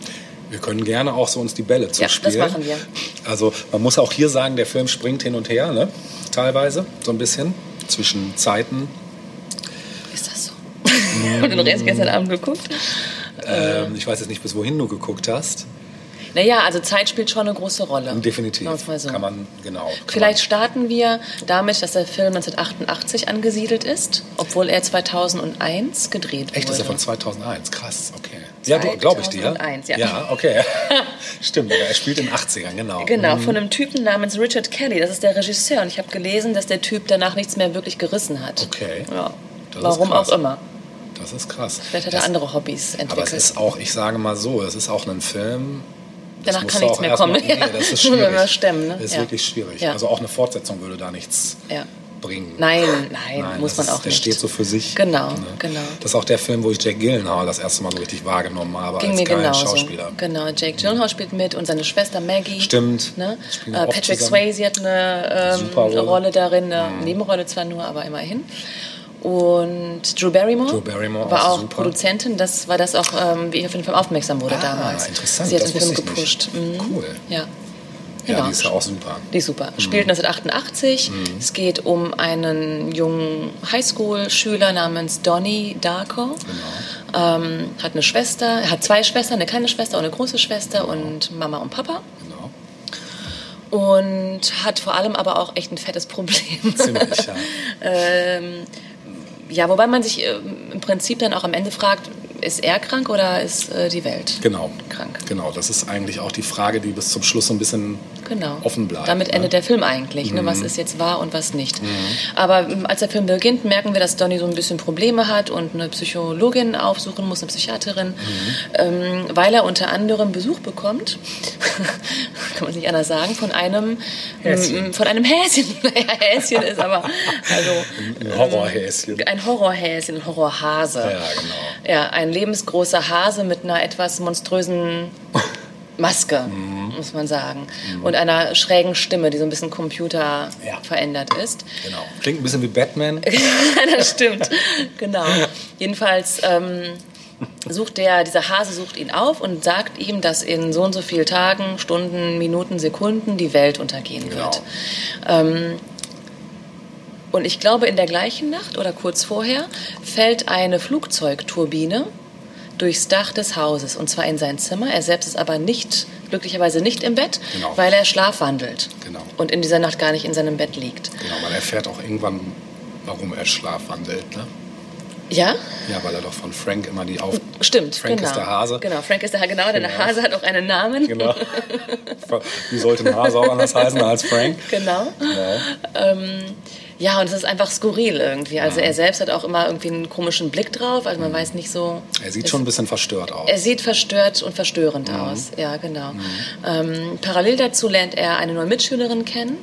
Wir können gerne auch so uns die Bälle zuspielen. das machen wir. Also man muss auch hier sagen, der Film springt hin und her, ne? teilweise so ein bisschen zwischen Zeiten. Ist das so? Hast du noch erst gestern Abend geguckt? Ähm, ich weiß jetzt nicht, bis wohin du geguckt hast. Naja, also Zeit spielt schon eine große Rolle. Definitiv. So. Kann man, genau. Kann Vielleicht starten wir damit, dass der Film 1988 angesiedelt ist, obwohl er 2001 gedreht man, echt, ist wurde. er von 2001. Krass, okay. Ja, glaube ich dir. 2001, ja. Ja, okay. Stimmt, er spielt in den 80ern, genau. Genau, von einem Typen namens Richard Kelly. Das ist der Regisseur. Und ich habe gelesen, dass der Typ danach nichts mehr wirklich gerissen hat. Okay. Ja. Das Warum auch immer. Das ist krass. Vielleicht hat er Das- andere Hobbys Aber es entwickelt. ist auch, ich sage mal so, es ist auch ein Film. Danach kann nichts mehr erst mal- kommen. Nee, das ist schwierig. stemmen, ne? Das ist Ja. wirklich schwierig. Ja. Also auch eine Fortsetzung würde da nichts Ja. Bringen. Nein, nein, muss das man ist, auch der nicht. steht so für sich. Genau, Ne? genau. Das ist auch der Film, wo ich Jack Gyllenhaal das erste Mal so richtig wahrgenommen habe Ging als mir geilen genauso. Schauspieler. Genau, Jake Gyllenhaal spielt mit und seine Schwester Maggie. Stimmt. Ne? Äh, Patrick. Swayze hat eine ähm, Rolle. Mhm. Rolle darin, eine Nebenrolle zwar nur, aber immerhin. Und Drew Barrymore, Drew Barrymore, war auch auch super. Produzentin. Das war das auch, ähm, wie ich auf den Film aufmerksam wurde Ah, damals. interessant, Sie hat das den Film gepusht. Mhm. Cool. Ja. Ja, Genau. die ist ja auch super. Die ist super. Spielt 1988. Es geht um einen jungen Highschool-Schüler namens Donnie Darko. Genau. Ähm, hat eine Schwester, er hat zwei Schwestern, eine kleine Schwester und eine große Schwester und Mama und Papa. Genau. Und hat vor allem aber auch echt ein fettes Problem. Ziemlich, ja. ähm, ja, wobei man sich ähm, im Prinzip dann auch am Ende fragt, ist er krank oder ist äh, die Welt Genau. krank? Genau, das ist eigentlich auch die Frage, die bis zum Schluss so ein bisschen Genau. offen bleibt. Damit ne? endet der Film eigentlich, ne? was ist jetzt wahr und was nicht. Aber ähm, als der Film beginnt, merken wir, dass Donny so ein bisschen Probleme hat und eine Psychologin aufsuchen muss, eine Psychiaterin, ähm, weil er unter anderem Besuch bekommt, kann man nicht anders sagen, von einem Häschen. m- von einem Häschen. Naja, Häschen ist aber also Ein Horrorhäschen. ein Horrorhäschen, ein Horrorhase. Ja, genau. Ja, ein lebensgroßer Hase mit einer etwas monströsen Maske, Mhm. muss man sagen. Und einer schrägen Stimme, die so ein bisschen Computer Ja. verändert ist. Genau. Klingt ein bisschen wie Batman. das stimmt, genau. Jedenfalls ähm, sucht der, dieser Hase sucht ihn auf und sagt ihm, dass in so und so vielen Tagen, Stunden, Minuten, Sekunden die Welt untergehen Genau. wird. Ähm, und ich glaube, in der gleichen Nacht oder kurz vorher fällt eine Flugzeugturbine durchs Dach des Hauses und zwar in sein Zimmer. Er selbst ist aber nicht, glücklicherweise nicht im Bett, Genau. weil er schlafwandelt Genau. und in dieser Nacht gar nicht in seinem Bett liegt. Genau, man erfährt auch irgendwann, warum er schlafwandelt. Ne? Ja? Ja, weil er doch von Frank immer die auf. Stimmt, Frank genau. ist der Hase. Genau, Frank ist der Hase, genau, denn der Genau. Hase hat auch einen Namen. Genau. Wie sollte ein Hase auch anders heißen als Frank? Genau. Ähm, ja, und es ist einfach skurril irgendwie. Also er selbst hat auch immer irgendwie einen komischen Blick drauf. Also man weiß nicht so. Er sieht es- schon ein bisschen verstört aus. Er sieht verstört und verstörend aus. Ja, genau. Ähm, parallel dazu lernt er eine neue Mitschülerin kennen.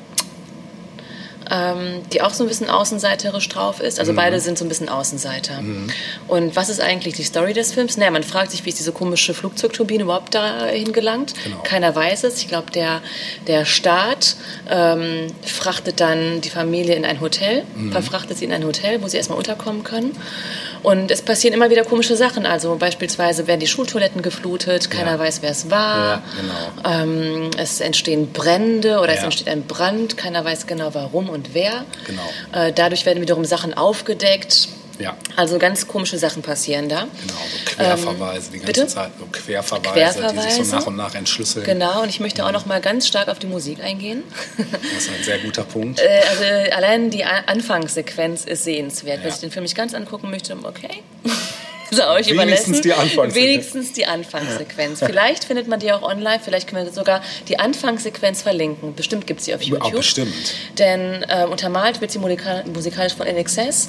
Ähm, die auch so ein bisschen außenseiterisch drauf ist. Also beide sind so ein bisschen Außenseiter. Und was ist eigentlich die Story des Films? Naja, man fragt sich, wie ist diese komische Flugzeugturbine überhaupt dahin gelangt? Genau. Keiner weiß es. Ich glaube, der, der Staat ähm, frachtet dann die Familie in ein Hotel, verfrachtet sie in ein Hotel, wo sie erstmal unterkommen können. Und es passieren immer wieder komische Sachen. Also beispielsweise werden die Schultoiletten geflutet, keiner Ja. weiß, wer es war. Ja, genau. Ähm, es entstehen Brände oder es Ja. entsteht ein Brand, keiner weiß genau warum und wer. Genau. Äh, dadurch werden wiederum Sachen aufgedeckt. Ja, Also ganz komische Sachen passieren da. genau. So Querverweise die ganze bitte? Zeit. So Querverweise, die sich Querverweise. so nach und nach entschlüsseln. Genau, und ich möchte auch noch mal ganz stark auf die Musik eingehen. Das ist ein sehr guter Punkt. Äh, also allein die Anfangssequenz ist sehenswert. Wer Ja. sich den Film nicht ganz angucken möchte, okay. Ist euch Wenigstens überlassen. die Anfangssequenz. Wenigstens die Anfangssequenz. Vielleicht findet man die auch online, vielleicht können wir sogar die Anfangssequenz verlinken. Bestimmt gibt es die auf YouTube. bestimmt. Denn ähm, untermalt wird sie musikal- musikalisch von NXS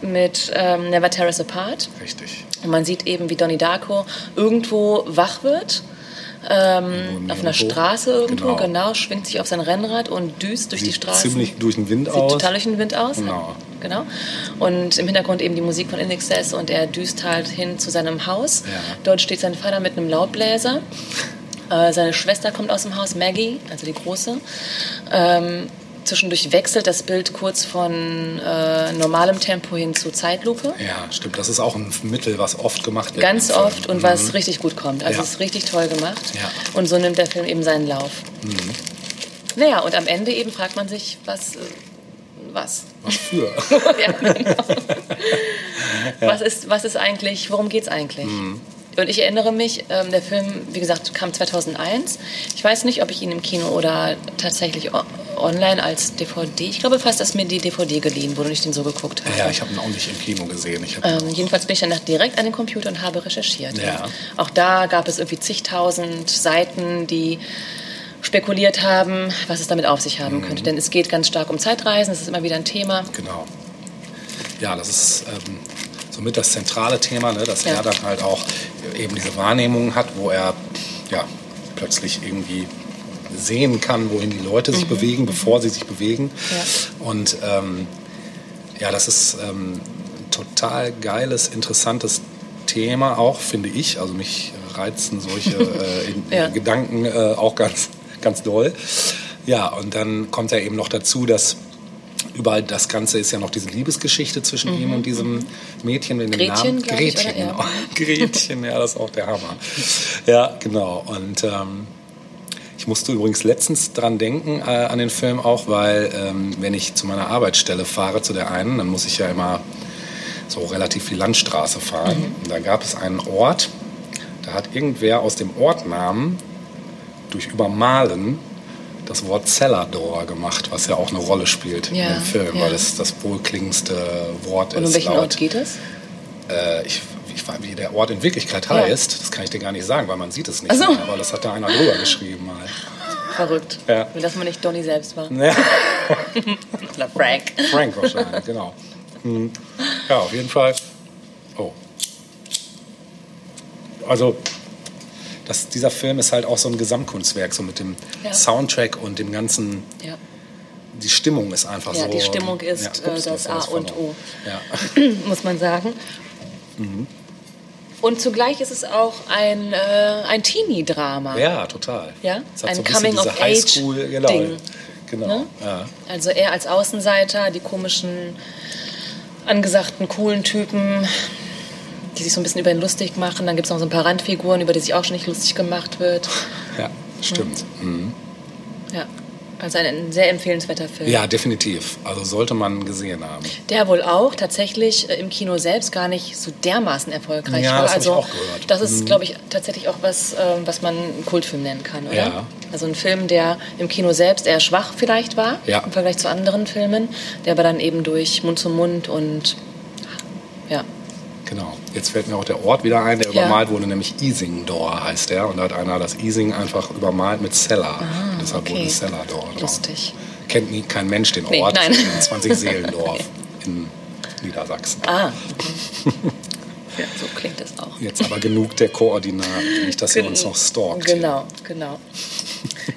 Genau. mit ähm, Never Tear Us Apart. Richtig. Und man sieht eben, wie Donnie Darko irgendwo wach wird. Ähm, Irgendwo auf einer. Straße irgendwo, Genau. genau. schwingt sich auf sein Rennrad und düst durch die Sieht Straße. ziemlich durch den Wind Sieht aus. total durch den Wind aus. Genau. genau. Und im Hintergrund eben die Musik von InXS und er düst halt hin zu seinem Haus. Ja. Dort steht sein Vater mit einem Laubbläser. Äh, seine Schwester kommt aus dem Haus, Maggie, also die Große. Ähm, zwischendurch wechselt das Bild kurz von äh, normalem Tempo hin zu Zeitlupe. Ja, stimmt. Das ist auch ein Mittel, was oft gemacht wird. Ganz oft und was richtig gut kommt. Also Ja. es ist richtig toll gemacht. Ja. Mhm. Und so nimmt der Film eben seinen Lauf. Naja, und am Ende eben fragt man sich, was. äh, Was? Was für? ja, genau. was, ist, was ist eigentlich, worum geht es eigentlich? Mhm. Und ich erinnere mich, ähm, der Film, wie gesagt, kam 2001. Ich weiß nicht, ob ich ihn im Kino oder tatsächlich online als DVD, ich glaube fast, dass mir die DVD geliehen wurde und ich den so geguckt habe. Ja, ich habe ihn auch nicht im Kino gesehen. Ähm, jedenfalls bin ich danach direkt an den Computer und habe recherchiert. Ja. Auch da gab es irgendwie zigtausend Seiten, die spekuliert haben, was es damit auf sich Mhm. haben könnte. Denn es geht ganz stark um Zeitreisen, das ist immer wieder ein Thema. Genau. Ja, das ist ähm, somit das zentrale Thema, ne, dass Ja. er dann halt auch eben diese Wahrnehmung hat, wo er ja, plötzlich irgendwie sehen kann, wohin die Leute sich bewegen, bevor sie sich bewegen. Mhm. Ja. Und ähm, ja, das ist ähm, ein total geiles, interessantes Thema auch, finde ich. Also mich reizen solche äh, in, Ja. Gedanken äh, auch ganz, ganz doll. Ja, und dann kommt ja eben noch dazu, dass überall das Ganze ist ja noch diese Liebesgeschichte zwischen ihm und diesem Mädchen mit dem Mhm. Gretchen, Namen. ich, Gretchen? Ja. genau. Gretchen, ja, das ist auch der Hammer. Ja, genau. Und ähm, ich musste übrigens letztens dran denken, äh, an den Film auch, weil ähm, wenn ich zu meiner Arbeitsstelle fahre, zu der einen, dann muss ich ja immer so relativ viel Landstraße fahren. Mhm. Und da gab es einen Ort, da hat irgendwer aus dem Ortnamen durch Übermalen das Wort Cellador gemacht, was ja auch eine Rolle spielt Ja, in dem Film, ja. weil es das wohlklingendste Wort Und ist. um welchen laut, Ort geht es? Äh, ich, ich weiß, wie der Ort in Wirklichkeit Ja. heißt, das kann ich dir gar nicht sagen, weil man sieht es nicht. So. mehr, aber das hat da einer drüber geschrieben mal. Verrückt. Ja. Nur, dass man nicht Donny selbst war. Ja. Oder Frank. Frank wahrscheinlich, genau. Hm. Ja, auf jeden Fall. Oh. Also, das, dieser Film ist halt auch so ein Gesamtkunstwerk, so mit dem Ja. Soundtrack und dem ganzen. Ja. Die Stimmung ist einfach Ja, so. die Stimmung ist, Ja, äh, ups, das war A und. O. Ja. muss man sagen. Mhm. Und zugleich ist es auch ein, äh, ein Teenie-Drama. ja, total. Ja? Ein so bisschen diese Coming-of-Age-Ding. Highschool, genau. Genau. Ne? Ja. Also er als Außenseiter, die komischen, angesagten, coolen Typen, die sich so ein bisschen über ihn lustig machen. Dann gibt es noch so ein paar Randfiguren, über die sich auch schon nicht lustig gemacht wird. ja, stimmt. Mhm. Ja. Also ein, sehr empfehlenswerter Film. Ja, definitiv. Also sollte man gesehen haben. Der wohl auch tatsächlich äh, im Kino selbst gar nicht so dermaßen erfolgreich Ja, war. das hab ich also auch gehört. das ist, Mhm. glaube ich, tatsächlich auch was, ähm, was man einen Kultfilm nennen kann, oder? Ja. Also ein Film, der im Kino selbst eher schwach vielleicht war Ja. im Vergleich zu anderen Filmen, der aber dann eben durch Mund zu Mund und ja, Genau. Jetzt fällt mir auch der Ort wieder ein, der Ja. übermalt wurde, nämlich Easingdor heißt der. Und da hat einer das Easing einfach übermalt mit Cellar. Und deshalb Ah, okay. wurde Cellar dort. Lustig. Kennt nie, kein Mensch den Nee, Ort. nein. In 20 Seelendorf in Niedersachsen. Ah. ja, so klingt das auch. Jetzt aber genug der Koordinaten. Nicht, dass ihr uns noch stalkt. Genau, genau.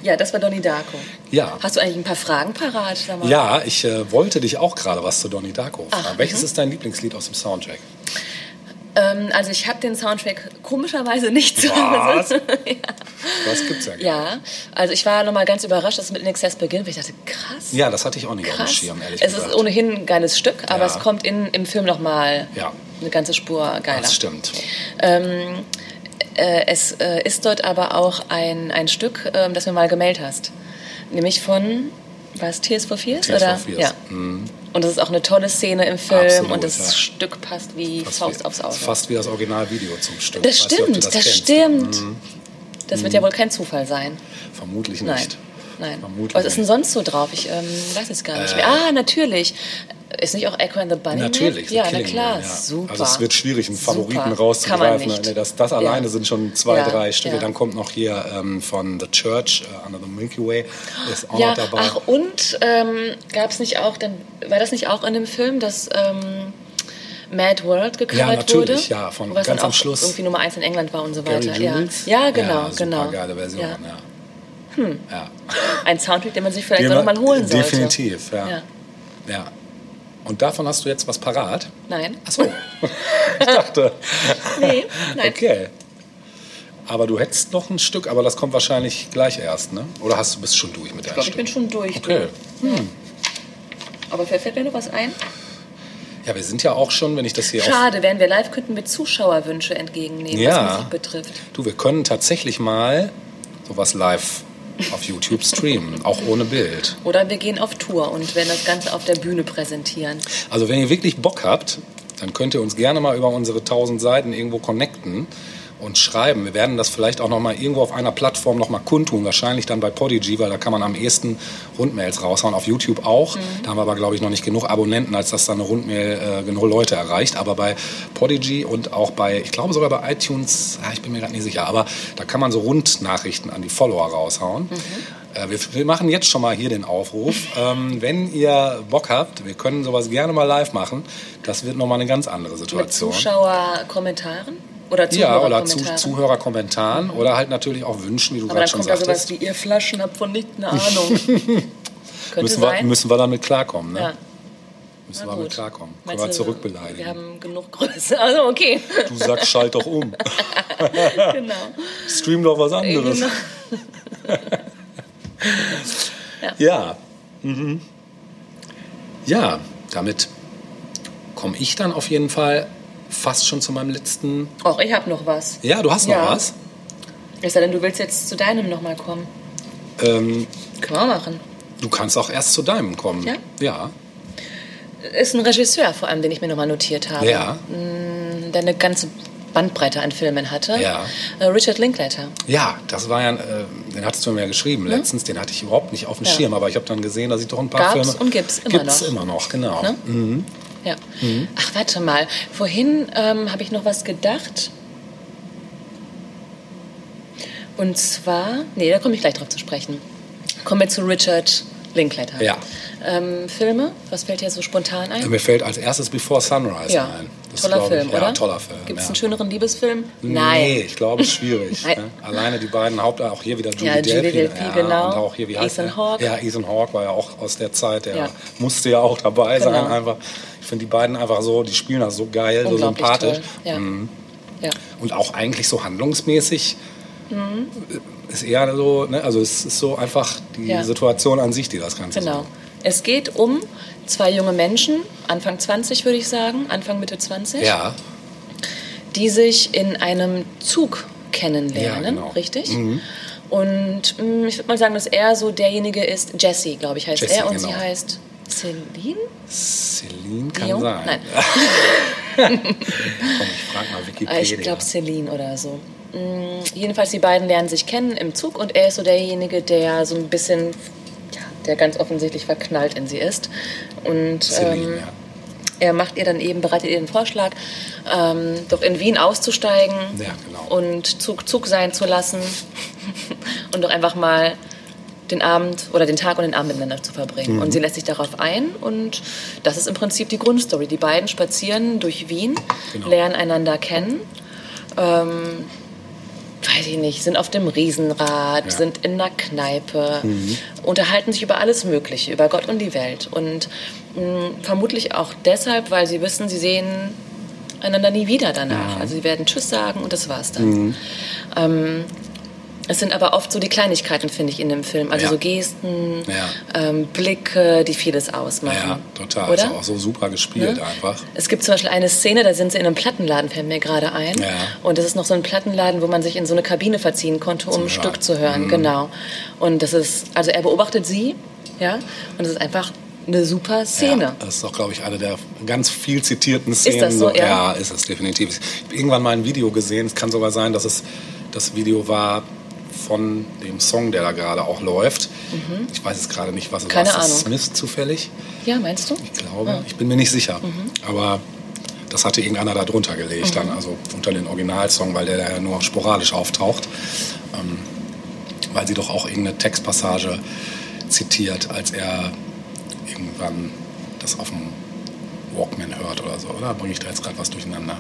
Ja, das war Donnie Darko. Ja. Hast du eigentlich ein paar Fragen parat? Ja, ich äh, wollte dich auch gerade was zu Donnie Darko fragen. Ach, Welches mhm. ist dein Lieblingslied aus dem Soundtrack? Ähm, also ich habe den Soundtrack komischerweise nicht zu Was? Hause. Gibt's ja gar nicht. ja, also ich war nochmal ganz überrascht, dass es mit In Excess beginnt, weil ich dachte, krass. Ja, das hatte ich auch nicht auf dem Krass. Schirm, ehrlich es gesagt. ist ohnehin ein geiles Stück, aber Ja. es kommt in, im Film nochmal Ja. eine ganze Spur geiler. das stimmt. Ähm, äh, es äh, ist dort aber auch ein, ein Stück, ähm, das mir mal gemeldet hast. Nämlich von, was, Tears for Fears? Tears oder? for Fears. Ja. Mhm. Und das ist auch eine tolle Szene im Film Absolut, und das ja. Stück passt wie Fast Faust wie, aufs Auge. Fast wie das Originalvideo zum Stück. Das ob du stimmt, das, kennst. stimmt. Mhm. Das wird ja wohl kein Zufall sein. Vermutlich Nein. nicht. Nein. Vermutlich Was ist denn sonst so drauf? Ich ähm, weiß es gar nicht Äh. mehr. Ah, natürlich. Ist nicht auch Echo and the Bunny? Natürlich? Ja, na klar, Man, ja. super. Also es wird schwierig, einen Super. Favoriten man rauszugreifen. nicht. Ne, Das, das alleine Ja. sind schon zwei, Ja, drei Stücke. ja. Dann kommt noch hier ähm, von The Church, äh, Under the Milky Way, ist auch Ja, noch dabei. ach und ähm, gab es nicht auch, dann war das nicht auch in dem Film, dass ähm, Mad World gecovert Ja, natürlich, wurde? ja, von Was ganz dann am Schluss. irgendwie Nummer eins in England war und so Gary weiter. Ja. Jules? ja, genau, ja, super genau. geile Version, Ja. ja. ja. Ein Soundtrack, den man sich vielleicht Den auch noch man- mal holen sollte. Definitiv, ja. Ja. Und davon hast du jetzt was parat? Nein. Ach so. ich dachte. Nee, nein. Okay. Aber du hättest noch ein Stück, aber das kommt wahrscheinlich gleich erst, ne? Oder hast du bist schon durch mit Ich deinem glaube, ich Stück? bin schon durch. Okay. Aber fällt mir noch was ein? Ja, wir sind ja auch schon, wenn ich das hier Schade, wären wir live, könnten wir Zuschauerwünsche entgegennehmen, Ja. was Musik betrifft. Du, wir können tatsächlich mal sowas live auf YouTube streamen, auch ohne Bild. Oder wir gehen auf Tour und werden das Ganze auf der Bühne präsentieren. Also wenn ihr wirklich Bock habt, dann könnt ihr uns gerne mal über unsere 1000 Seiten irgendwo connecten und schreiben. Wir werden das vielleicht auch noch mal irgendwo auf einer Plattform noch mal kundtun, wahrscheinlich dann bei Podigy, weil da kann man am ehesten Rundmails raushauen. Auf YouTube auch. Da haben wir aber, glaube ich, noch nicht genug Abonnenten, als dass da eine Rundmail äh, genug Leute erreicht. Aber bei Podigy und auch bei, ich glaube sogar bei iTunes, ah, ich bin mir gerade nicht sicher, aber da kann man so Rundnachrichten an die Follower raushauen. Äh, Wir, machen jetzt schon mal hier den Aufruf. Ähm, wenn ihr Bock habt, wir können sowas gerne mal live machen. Das wird nochmal eine ganz andere Mit Situation. Zuschauerkommentaren? Oder ja, oder zu, Zuhörerkommentaren? Zuhörerkommentaren oder halt natürlich auch Wünschen, wie du Aber gerade schon kommt da sowas sagtest. wie, ihr Flaschen habt von nicht eine Ahnung. Müssen wir, sein. müssen wir damit klarkommen, ne? ja. Müssen Na wir damit klarkommen. Können wir zurückbeleidigen. Wir haben genug Größe. Also okay. Du sagst, schalt doch um. genau. Stream doch was anderes. genau. Ja. Mhm. Ja, damit komme ich dann auf jeden Fall fast schon zu meinem letzten. Och, ich habe noch was. Ja, du hast noch Ja. was. Es sei denn, du willst jetzt zu deinem nochmal kommen. Ähm, Können wir auch machen. du kannst auch erst zu deinem kommen. Ja? Ja. Ist ein Regisseur vor allem, den ich mir nochmal notiert habe. Ja. Der eine ganze Bandbreite an Filmen hatte. Ja. Äh, Richard Linklater. Ja, das war ja, äh, den hattest du mir ja geschrieben letztens, den hatte ich überhaupt nicht auf dem Ja. Schirm, aber ich habe dann gesehen, dass ich doch ein paar Gab's Filme... und gibt's immer gibt's noch. immer noch, genau. Ne? Mhm. Ja. Ach, warte mal. Vorhin ähm, habe ich noch was gedacht. Und zwar, nee, da komme ich gleich drauf zu sprechen. Kommen wir zu Richard Linklater. Ja. Ähm, Filme, was fällt dir so spontan ein? Mir fällt als erstes Before Sunrise Ja, ein. Das toller ich, Film, ja, oder? toller Film. Gibt es ja. einen schöneren Liebesfilm? Nee, ich glaube, es ist schwierig. Nein. ne? Alleine die beiden Haupt... Auch hier wieder Julie Ja, Julie Delpy. Delpy, genau. Und auch hier, wie heißt Ethan? Hawke. Ja, Ethan Hawke war ja auch aus der Zeit. Der Ja. musste ja auch dabei sein Genau. einfach. Ich finde die beiden einfach so, die spielen das so geil, so sympathisch. Ja. Mhm. Ja. Und auch eigentlich so handlungsmäßig Mhm. ist eher so, ne? also es ist so einfach die Ja. Situation an sich, die das Ganze Genau. so. Es geht um zwei junge Menschen, Anfang 20 würde ich sagen, Anfang Mitte 20, Ja, die sich in einem Zug kennenlernen, Ja, genau. richtig? Und mh, ich würde mal sagen, dass er so derjenige ist, Jesse, glaube ich, heißt Jesse, er, und genau. sie heißt Celine? Celine kann Dion? sein. Nein. Komm, ich frag mal Wikipedia. Ich glaube Celine oder so. Mm, Jedenfalls, die beiden lernen sich kennen im Zug und er ist so derjenige, der so ein bisschen, ja, der ganz offensichtlich verknallt in sie ist. Und Celine, ähm, ja. er macht ihr dann eben, bereitet ihr den Vorschlag, ähm, doch in Wien auszusteigen Ja, genau. und Zug, Zug sein zu lassen und doch einfach mal den Abend oder den Tag und den Abend miteinander zu verbringen. Mhm. Und sie lässt sich darauf ein und das ist im Prinzip die Grundstory. Die beiden spazieren durch Wien, Genau. lernen einander kennen. Ähm, weiß ich nicht, sind auf dem Riesenrad, Ja. sind in einer Kneipe, unterhalten sich über alles Mögliche, über Gott und die Welt. Und mh, vermutlich auch deshalb, weil sie wissen, sie sehen einander nie wieder danach. Also sie werden Tschüss sagen und das war's dann. Ähm, es sind aber oft so die Kleinigkeiten, finde ich, in dem Film. Also Ja. so Gesten, Ja. ähm, Blicke, die vieles ausmachen. Ja, total. Oder? Ist auch so super gespielt Ne? einfach. Es gibt zum Beispiel eine Szene, da sind sie in einem Plattenladen, fällt mir gerade ein. Ja. Und das ist noch so ein Plattenladen, wo man sich in so eine Kabine verziehen konnte, um ein. Stück zu hören. Mhm. Genau. Und das ist, also er beobachtet sie, ja, und es ist einfach eine super Szene. Ja, das ist doch, glaube ich, eine der ganz viel zitierten Szenen. das so? Ja. ja, ist es definitiv. Ich habe irgendwann mal ein Video gesehen. Es kann sogar sein, dass es das Video war von dem Song, der da gerade auch läuft. Ich weiß jetzt gerade nicht, was es Mhm. Keine war. Ist das Ahnung. Smith zufällig? Ja, meinst du? Ich glaube. Ich bin mir nicht sicher. Mhm. Aber das hatte irgendeiner da drunter gelegt, dann, also unter den Originalsong, weil der da ja nur sporadisch auftaucht. Ähm, weil sie doch auch irgendeine Textpassage zitiert, als er irgendwann das auf dem Walkman hört oder so, oder? Bringe ich da jetzt gerade was durcheinander?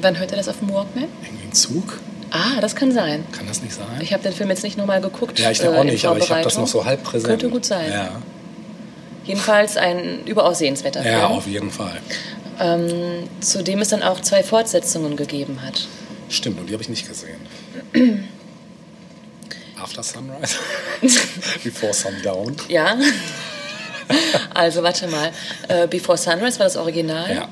Wann hört er das auf dem Walkman? Irgendwie ein Zug? Ah, das kann sein. Kann das nicht sein? Ich habe den Film jetzt nicht nochmal geguckt. ja, ich äh, auch nicht, aber ich habe das noch so halb präsent. Könnte gut sein. Ja, Jedenfalls ein überaus sehenswerter ja Film, auf jeden Fall. ähm, zu dem es dann auch zwei Fortsetzungen gegeben hat. Stimmt, und die habe ich nicht gesehen. After Sunrise? Before Sundown? Ja. Also warte mal. Äh, Before Sunrise war das Original. Ja.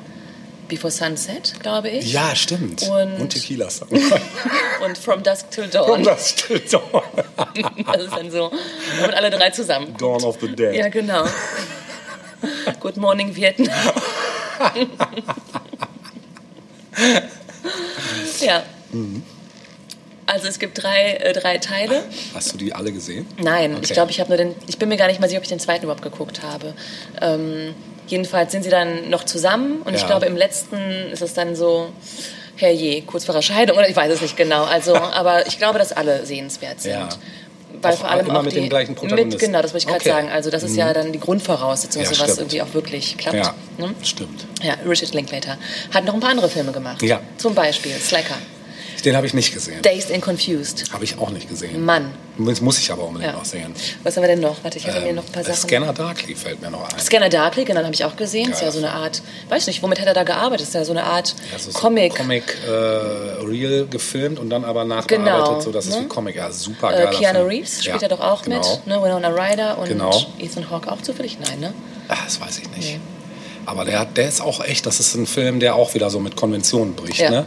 Before Sunset, glaube ich. Ja, stimmt. Und- Tequila Sunrise. Und From Dusk Till Und Dawn. das steht Dawn. Das ist dann so. Und alle drei zusammen. Dawn of the Dead. Ja, genau. Good Morning Vietnam. ja. Also es gibt drei, äh, drei Teile. Hast du die alle gesehen? Nein, Okay. ich glaube, ich habe nur den. Ich bin mir gar nicht mal sicher, ob ich den zweiten überhaupt geguckt habe. Ähm, jedenfalls sind sie dann noch zusammen und ich Ja. glaube, im letzten ist es dann so. Herrje, kurz vor der Scheidung oder ich weiß es nicht genau. Also, aber ich glaube, dass alle sehenswert sind. Ja. Weil Auch vor allem immer auch mit die, den gleichen Protagonisten. Mit, genau, das wollte ich gerade Okay. Mhm. sagen. Also das ist ja dann die Grundvoraussetzung, Ja, sowas irgendwie auch wirklich klappt. Ja, Ne? stimmt. Ja, Richard Linklater hat noch ein paar andere Filme gemacht. Ja. Zum Beispiel Slacker, Den habe ich nicht gesehen. Dazed and Confused. Habe ich auch nicht gesehen. Mann. Das muss ich aber unbedingt Ja. noch sehen. Was haben wir denn noch? Warte, ich hatte mir Ähm, noch ein paar äh, Sachen. Scanner Darkly fällt mir noch ein. Scanner Darkly, genau, habe ich auch gesehen. Ist Geil. ja so eine Art, weiß nicht, womit hat er da gearbeitet? Ist ja so eine Art Ja, so ist Comic. Comic äh, Real gefilmt und dann aber nachbearbeitet, Genau, so dass es ne? wie Comic. Ja, super Äh, geil. Keanu Reeves spielt ja, doch auch genau. mit, ne? Winona Ryder und Genau. Ethan Hawke auch zufällig? Nein, ne? Ah, das weiß ich nicht. Nee. Aber der, der ist auch echt, das ist ein Film, der auch wieder so mit Konventionen bricht. Ja. Ne?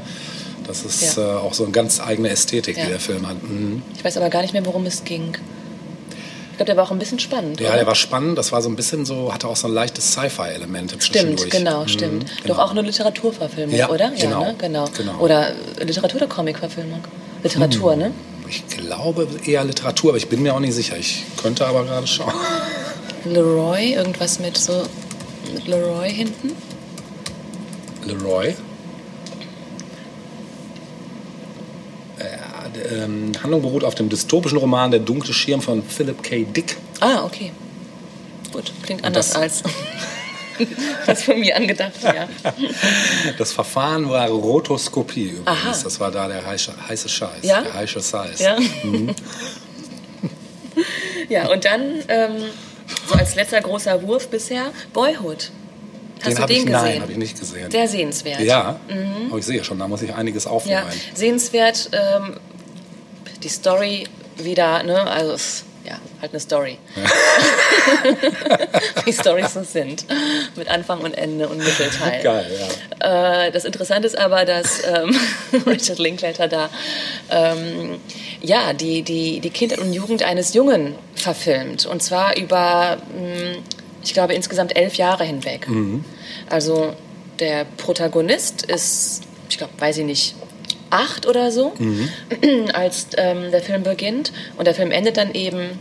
Das ist Ja. äh, auch so eine ganz eigene Ästhetik, Ja. die der Film hat. Mhm. Ich weiß aber gar nicht mehr, worum es ging. Ich glaube, der war auch ein bisschen spannend. Ja, oder? der war spannend. Das war so ein bisschen so, hatte auch so ein leichtes Sci-Fi-Element Stimmt, genau, Mhm, stimmt. genau. Doch auch eine Literaturverfilmung, Ja, oder? genau, Ja, ne? genau. genau. Oder äh, Literatur oder Comicverfilmung? Literatur, Hm. ne? Ich glaube eher Literatur, aber ich bin mir auch nicht sicher. Ich könnte aber gerade schauen. Leroy, irgendwas mit so mit Leroy hinten? Leroy. Ja, d- ähm, Handlung beruht auf dem dystopischen Roman Der dunkle Schirm von Philip K. Dick. Ah, okay. Gut, klingt anders als das von mir angedacht, ja. Das Verfahren war Rotoskopie übrigens. Aha. Das war da der heiße, heiße Scheiß. Ja? Der heiße Scheiß. Ja, Mhm. ja und dann ähm, so als letzter großer Wurf bisher Boyhood. Hast Den du den ich, gesehen? nein, habe ich nicht gesehen. Sehr sehenswert. ja, oh, ich sehe schon, da muss ich einiges Ja, aufholen. sehenswert. Ähm, die Story wieder, ne? Also, es- ja, halt eine Story. Wie Storys so sind. Mit Anfang und Ende und Mittelteil. Geil, ja. Äh, das Interessante ist aber, dass ähm, Richard Linklater da ähm, ja, die, die, die Kindheit und Jugend eines Jungen verfilmt. Und zwar über, mh, ich glaube, insgesamt elf Jahre hinweg. Also der Protagonist ist, ich glaube, weiß ich nicht, acht oder so, als ähm, der Film beginnt. Und der Film endet dann eben,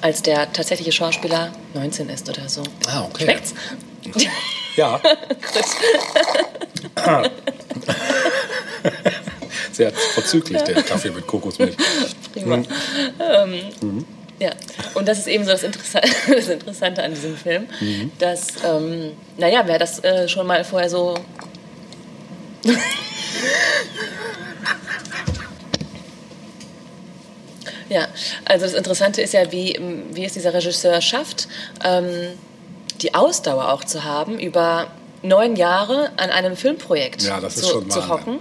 als der tatsächliche Schauspieler 19 ist oder so. Ah, okay. Schmeckt's? Ja. Sehr vorzüglich, der Kaffee mit Kokosmilch. Prima. Ähm, ja, und das ist eben so das Interessante, das Interessante an diesem Film, dass, ähm, naja, wer das äh, schon mal vorher so Ja, also das Interessante ist ja, wie, wie es dieser Regisseur schafft, ähm, die Ausdauer auch zu haben, über neun Jahre an einem Filmprojekt Ja, zu, zu hocken,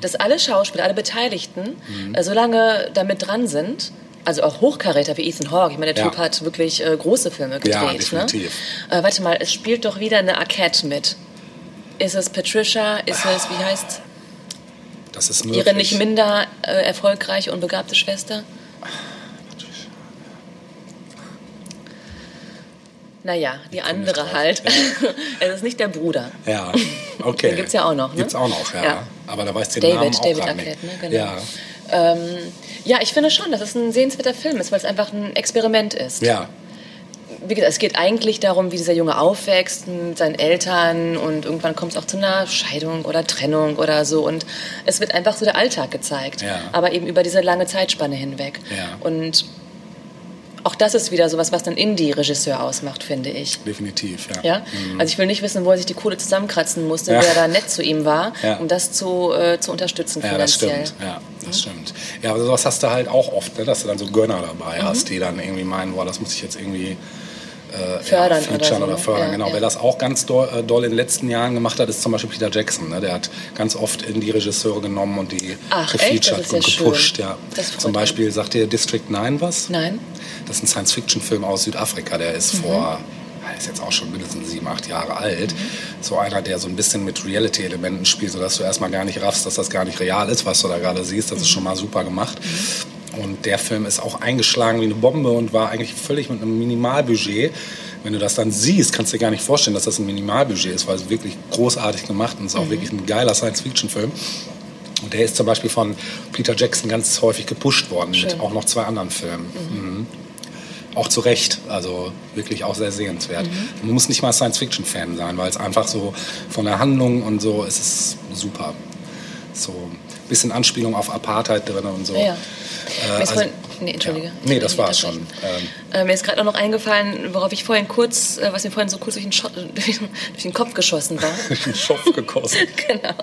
dass alle Schauspieler, alle Beteiligten äh, so lange damit dran sind. Also auch Hochkaräter wie Ethan Hawke. Ich meine, der Ja. Typ hat wirklich äh, große Filme gedreht. Ja, definitiv. Ne? Äh, warte mal, es spielt doch wieder eine Arquette mit. Ist es Patricia? Ist es, wie heißt Das ist möglich. ihre nicht minder äh, erfolgreiche und begabte Schwester? Naja, die andere halt. es ist nicht der Bruder. Ja, okay. Den gibt's ja auch noch, ne? Gibt's auch noch, ja. Ja. Aber da weiß den David, Namen auch David Arquette, nicht. ne? Genau. Ja, Ähm, ja, ich finde schon, dass es ein sehenswerter Film ist, weil es einfach ein Experiment ist. ja, Wie gesagt, es geht eigentlich darum, wie dieser Junge aufwächst mit seinen Eltern und irgendwann kommt es auch zu einer Scheidung oder Trennung oder so und es wird einfach so der Alltag gezeigt, Ja. aber eben über diese lange Zeitspanne hinweg. Ja. Und auch das ist wieder sowas, was dann Indie-Regisseur ausmacht, finde ich. definitiv, ja. Ja? Also ich will nicht wissen, wo er sich die Kohle zusammenkratzen musste, Ja. wer da nett zu ihm war, Ja. um das zu, äh, zu unterstützen Ja, das finanziell. stimmt. Ja, das stimmt. Ja, aber sowas hast du halt auch oft, ne? dass du dann so Gönner dabei Mhm. hast, die dann irgendwie meinen, boah, das muss ich jetzt irgendwie äh, Fördern ja, oder featuren so, oder, ne? fördern. Ja, genau. ja. Wer das auch ganz doll, äh, doll in den letzten Jahren gemacht hat, ist zum Beispiel Peter Jackson. Ne? Der hat ganz oft in die Regisseure genommen und die Ach, gefeatured und gepusht. Ja. Zum. Beispiel sagt dir District 9 was? Nein? Das ist ein Science-Fiction-Film aus Südafrika, der Mhm. ist vor, der ist jetzt auch schon mindestens sieben, acht Jahre alt. Mhm. So einer, der so ein bisschen mit Reality-Elementen spielt, sodass du erstmal gar nicht raffst, dass das gar nicht real ist, was du da gerade siehst. Das ist schon mal super gemacht. Und der Film ist auch eingeschlagen wie eine Bombe und war eigentlich völlig mit einem Minimalbudget. Wenn du das dann siehst, kannst du dir gar nicht vorstellen, dass das ein Minimalbudget ist, weil es wirklich großartig gemacht und es ist auch wirklich ein geiler Science-Fiction-Film. Und der ist zum Beispiel von Peter Jackson ganz häufig gepusht worden, mit Schön. auch noch zwei anderen Filmen. Mhm. Auch zu Recht, also wirklich auch sehr sehenswert. Man muss nicht mal Science-Fiction-Fan sein, weil es einfach so von der Handlung und so ist es super. So ein bisschen Anspielung auf Apartheid drin und so. Ja, ja. Äh, also- vorhin, nee, Entschuldige. Ja. Nee, das war's unterbreche. schon. Ähm, Äh, mir ist gerade auch noch eingefallen, worauf ich vorhin kurz, äh, was mir vorhin so kurz durch den, Scho durch den, durch den Kopf geschossen war. durch den Schopf gekostet. genau.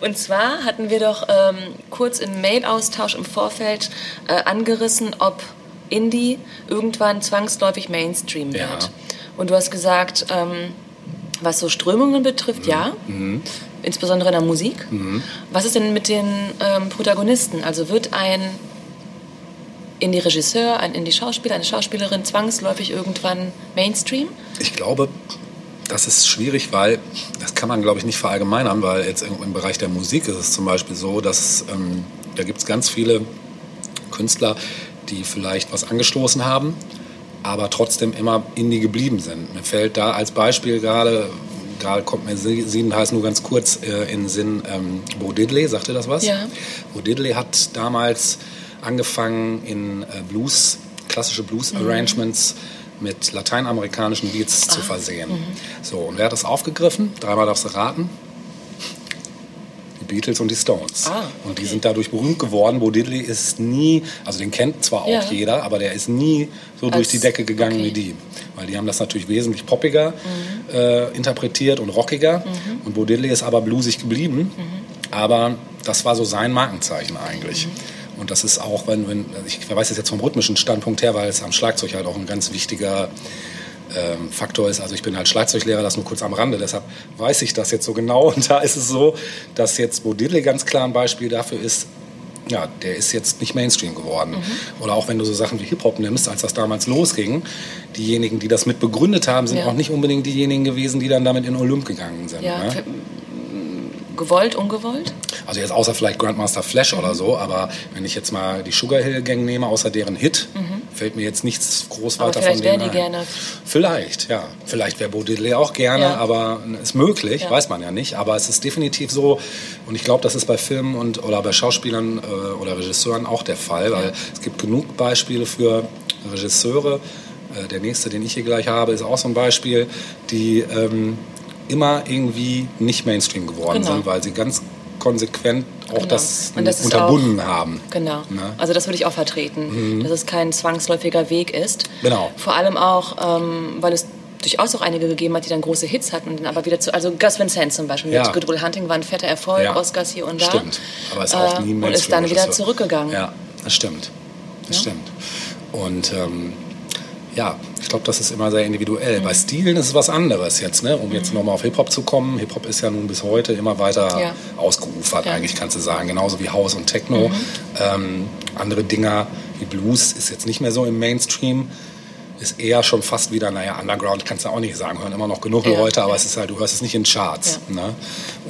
Und zwar hatten wir doch ähm, kurz im Mail-Austausch im Vorfeld äh, angerissen, ob Indie irgendwann zwangsläufig Mainstream wird. Ja. Und du hast gesagt, ähm, was so Strömungen betrifft, ja. Mhm. Insbesondere in der Musik. Was ist denn mit den ähm, Protagonisten? Also wird ein Indie-Regisseur, ein Indie-Schauspieler, eine Schauspielerin zwangsläufig irgendwann Mainstream? Ich glaube, das ist schwierig, weil das kann man, glaube ich, nicht verallgemeinern, weil jetzt im im Bereich der Musik ist es zum Beispiel so, dass ähm, da gibt es ganz viele Künstler, die vielleicht was angestoßen haben, aber trotzdem immer Indie geblieben sind. Mir fällt da als Beispiel gerade, gerade kommt mir siebenteils nur ganz kurz äh, in den Sinn, ähm, Bo Diddley, sagt ihr das was? Ja. Bo Diddley hat damals angefangen in äh, Blues, klassische Blues-Arrangements mit lateinamerikanischen Beats zu versehen. So, und wer hat das aufgegriffen? Dreimal darfst du raten. Die Beatles und die Stones. Ah, Und die okay. sind dadurch berühmt geworden. Bo Diddley ist nie, also den kennt zwar auch Ja. jeder, aber der ist nie so durch Als- die Decke gegangen okay. wie die. Weil die haben das natürlich wesentlich poppiger äh, interpretiert und rockiger. Und Bo Diddley ist aber bluesig geblieben. Aber das war so sein Markenzeichen eigentlich. Und das ist auch, wenn, wenn ich weiß es jetzt vom rhythmischen Standpunkt her, weil es am Schlagzeug halt auch ein ganz wichtiger ähm, Faktor ist. Also ich bin halt Schlagzeuglehrer, das nur kurz am Rande, deshalb weiß ich das jetzt so genau. Und da ist es so, dass jetzt Bo Diddley ganz klar ein Beispiel dafür ist, ja, der ist jetzt nicht Mainstream geworden. Oder auch wenn du so Sachen wie Hip-Hop nimmst, als das damals losging, diejenigen, die das mit begründet haben, sind Ja. auch nicht unbedingt diejenigen gewesen, die dann damit in Olymp gegangen sind. Ja, ne? Gewollt, ungewollt? Also jetzt außer vielleicht Grandmaster Flash oder so, aber wenn ich jetzt mal die Sugar Hill Gang nehme, außer deren Hit, fällt mir jetzt nichts groß Mhm. Aber weiter vielleicht von denen wären die ein. gerne- Vielleicht, ja. Vielleicht wäre Diddley auch gerne, Ja. aber ist möglich, Ja. weiß man ja nicht. Aber es ist definitiv so, und ich glaube, das ist bei Filmen und oder bei Schauspielern äh, oder Regisseuren auch der Fall, weil es gibt genug Beispiele für Regisseure. Äh, der nächste, den ich hier gleich habe, ist auch so ein Beispiel, die ähm, immer irgendwie nicht Mainstream geworden Genau. sind, weil sie ganz konsequent auch Genau. das, das unterbunden haben. Genau. Ne? Also das würde ich auch vertreten, dass es kein zwangsläufiger Weg ist. Genau. Vor allem auch, ähm, weil es durchaus auch einige gegeben hat, die dann große Hits hatten und dann aber wieder zu, also Gus Van Sant zum Beispiel Ja. mit Good Will Hunting war ein fetter Erfolg, Ja. Oscars hier und da. Stimmt. Aber ist auch Äh, nie ein Und ist dann wieder zurückgegangen. Ja, das stimmt. Das stimmt. Und ähm, ja, ich glaube, das ist immer sehr individuell. Mhm. Bei Stilen ist es was anderes jetzt, ne? um jetzt nochmal auf Hip-Hop zu kommen. Hip-Hop ist ja nun bis heute immer weiter Ja. ausgeufert, Ja. Mhm. eigentlich kannst du sagen. Genauso wie House und Techno. Ähm, andere Dinger wie Blues ist jetzt nicht mehr so im Mainstream. Ist eher schon fast wieder, naja, Underground kannst du auch nicht sagen, hören immer noch genug Ja, Leute, aber ja. es ist halt, du hörst es nicht in Charts. Ne?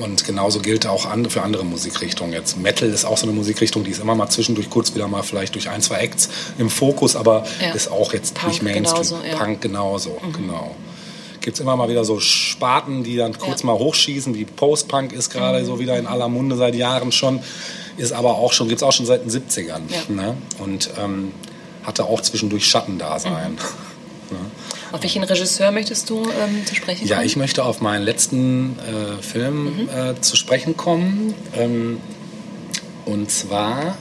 Und genauso gilt auch an, für andere Musikrichtungen. Jetzt Metal ist auch so eine Musikrichtung, die ist immer mal zwischendurch kurz wieder mal vielleicht durch ein, zwei Acts im Fokus, aber Ja. ist auch jetzt Punk nicht Mainstream. genauso, ja. Mhm. Punk genauso, genau. Gibt es immer mal wieder so Sparten, die dann kurz Ja. Mhm. mal hochschießen, wie Post-Punk ist gerade so wieder in aller Munde seit Jahren schon, ist aber auch schon, gibt es auch schon seit den 70ern. Ja. Ne? Und ähm, hatte auch zwischendurch Schattendasein. Mhm. Auf welchen Regisseur möchtest du ähm, zu sprechen Ja, kommen? ich möchte auf meinen letzten äh, Film äh, zu sprechen kommen. Ähm, und zwar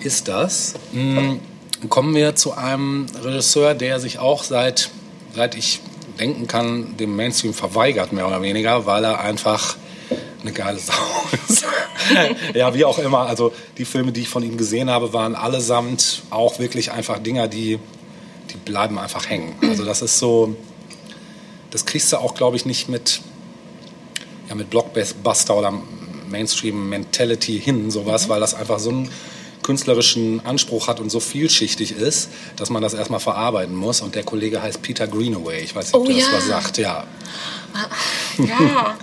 ist das, mh, kommen wir zu einem Regisseur, der sich auch seit, seit ich denken kann, dem Mainstream verweigert, mehr oder weniger, weil er einfach eine geile Sau ist. ja, wie auch immer. Also die Filme, die ich von ihm gesehen habe, waren allesamt auch wirklich einfach Dinger, die, die bleiben einfach hängen. Also das ist so, das kriegst du auch, glaube ich, nicht mit, ja, mit Blockbuster oder Mainstream-Mentality hin, sowas, weil das einfach so einen künstlerischen Anspruch hat und so vielschichtig ist, dass man das erstmal verarbeiten muss. Und der Kollege heißt Peter Greenaway. Ich weiß nicht, ob Oh der das ja. was sagt. Ja. Ja.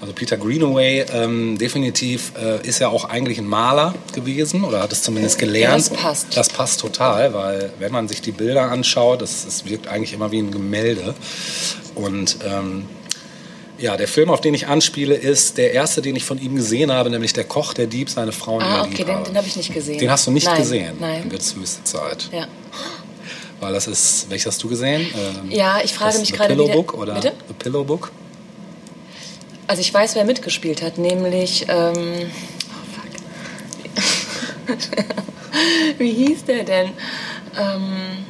Also Peter Greenaway ähm, definitiv äh, ist ja auch eigentlich ein Maler gewesen oder hat es zumindest gelernt. Ja, das passt. Das passt total, weil wenn man sich die Bilder anschaut, das, das wirkt eigentlich immer wie ein Gemälde. Und ähm, ja, der Film, auf den ich anspiele, ist der erste, den ich von ihm gesehen habe, nämlich Der Koch, der Dieb, seine Frau und Ah, okay, den, den habe ich nicht gesehen. Den hast du nicht nein, gesehen. Dann Nein. wird es höchste Zeit. Ja. Weil das ist, welches hast du gesehen? Ähm, Ja, ich frage mich The gerade, wie Pillow Book oder Bitte? The Pillow Book? Also ich weiß, wer mitgespielt hat, nämlich ähm, oh fuck. Wie hieß der denn? Ähm,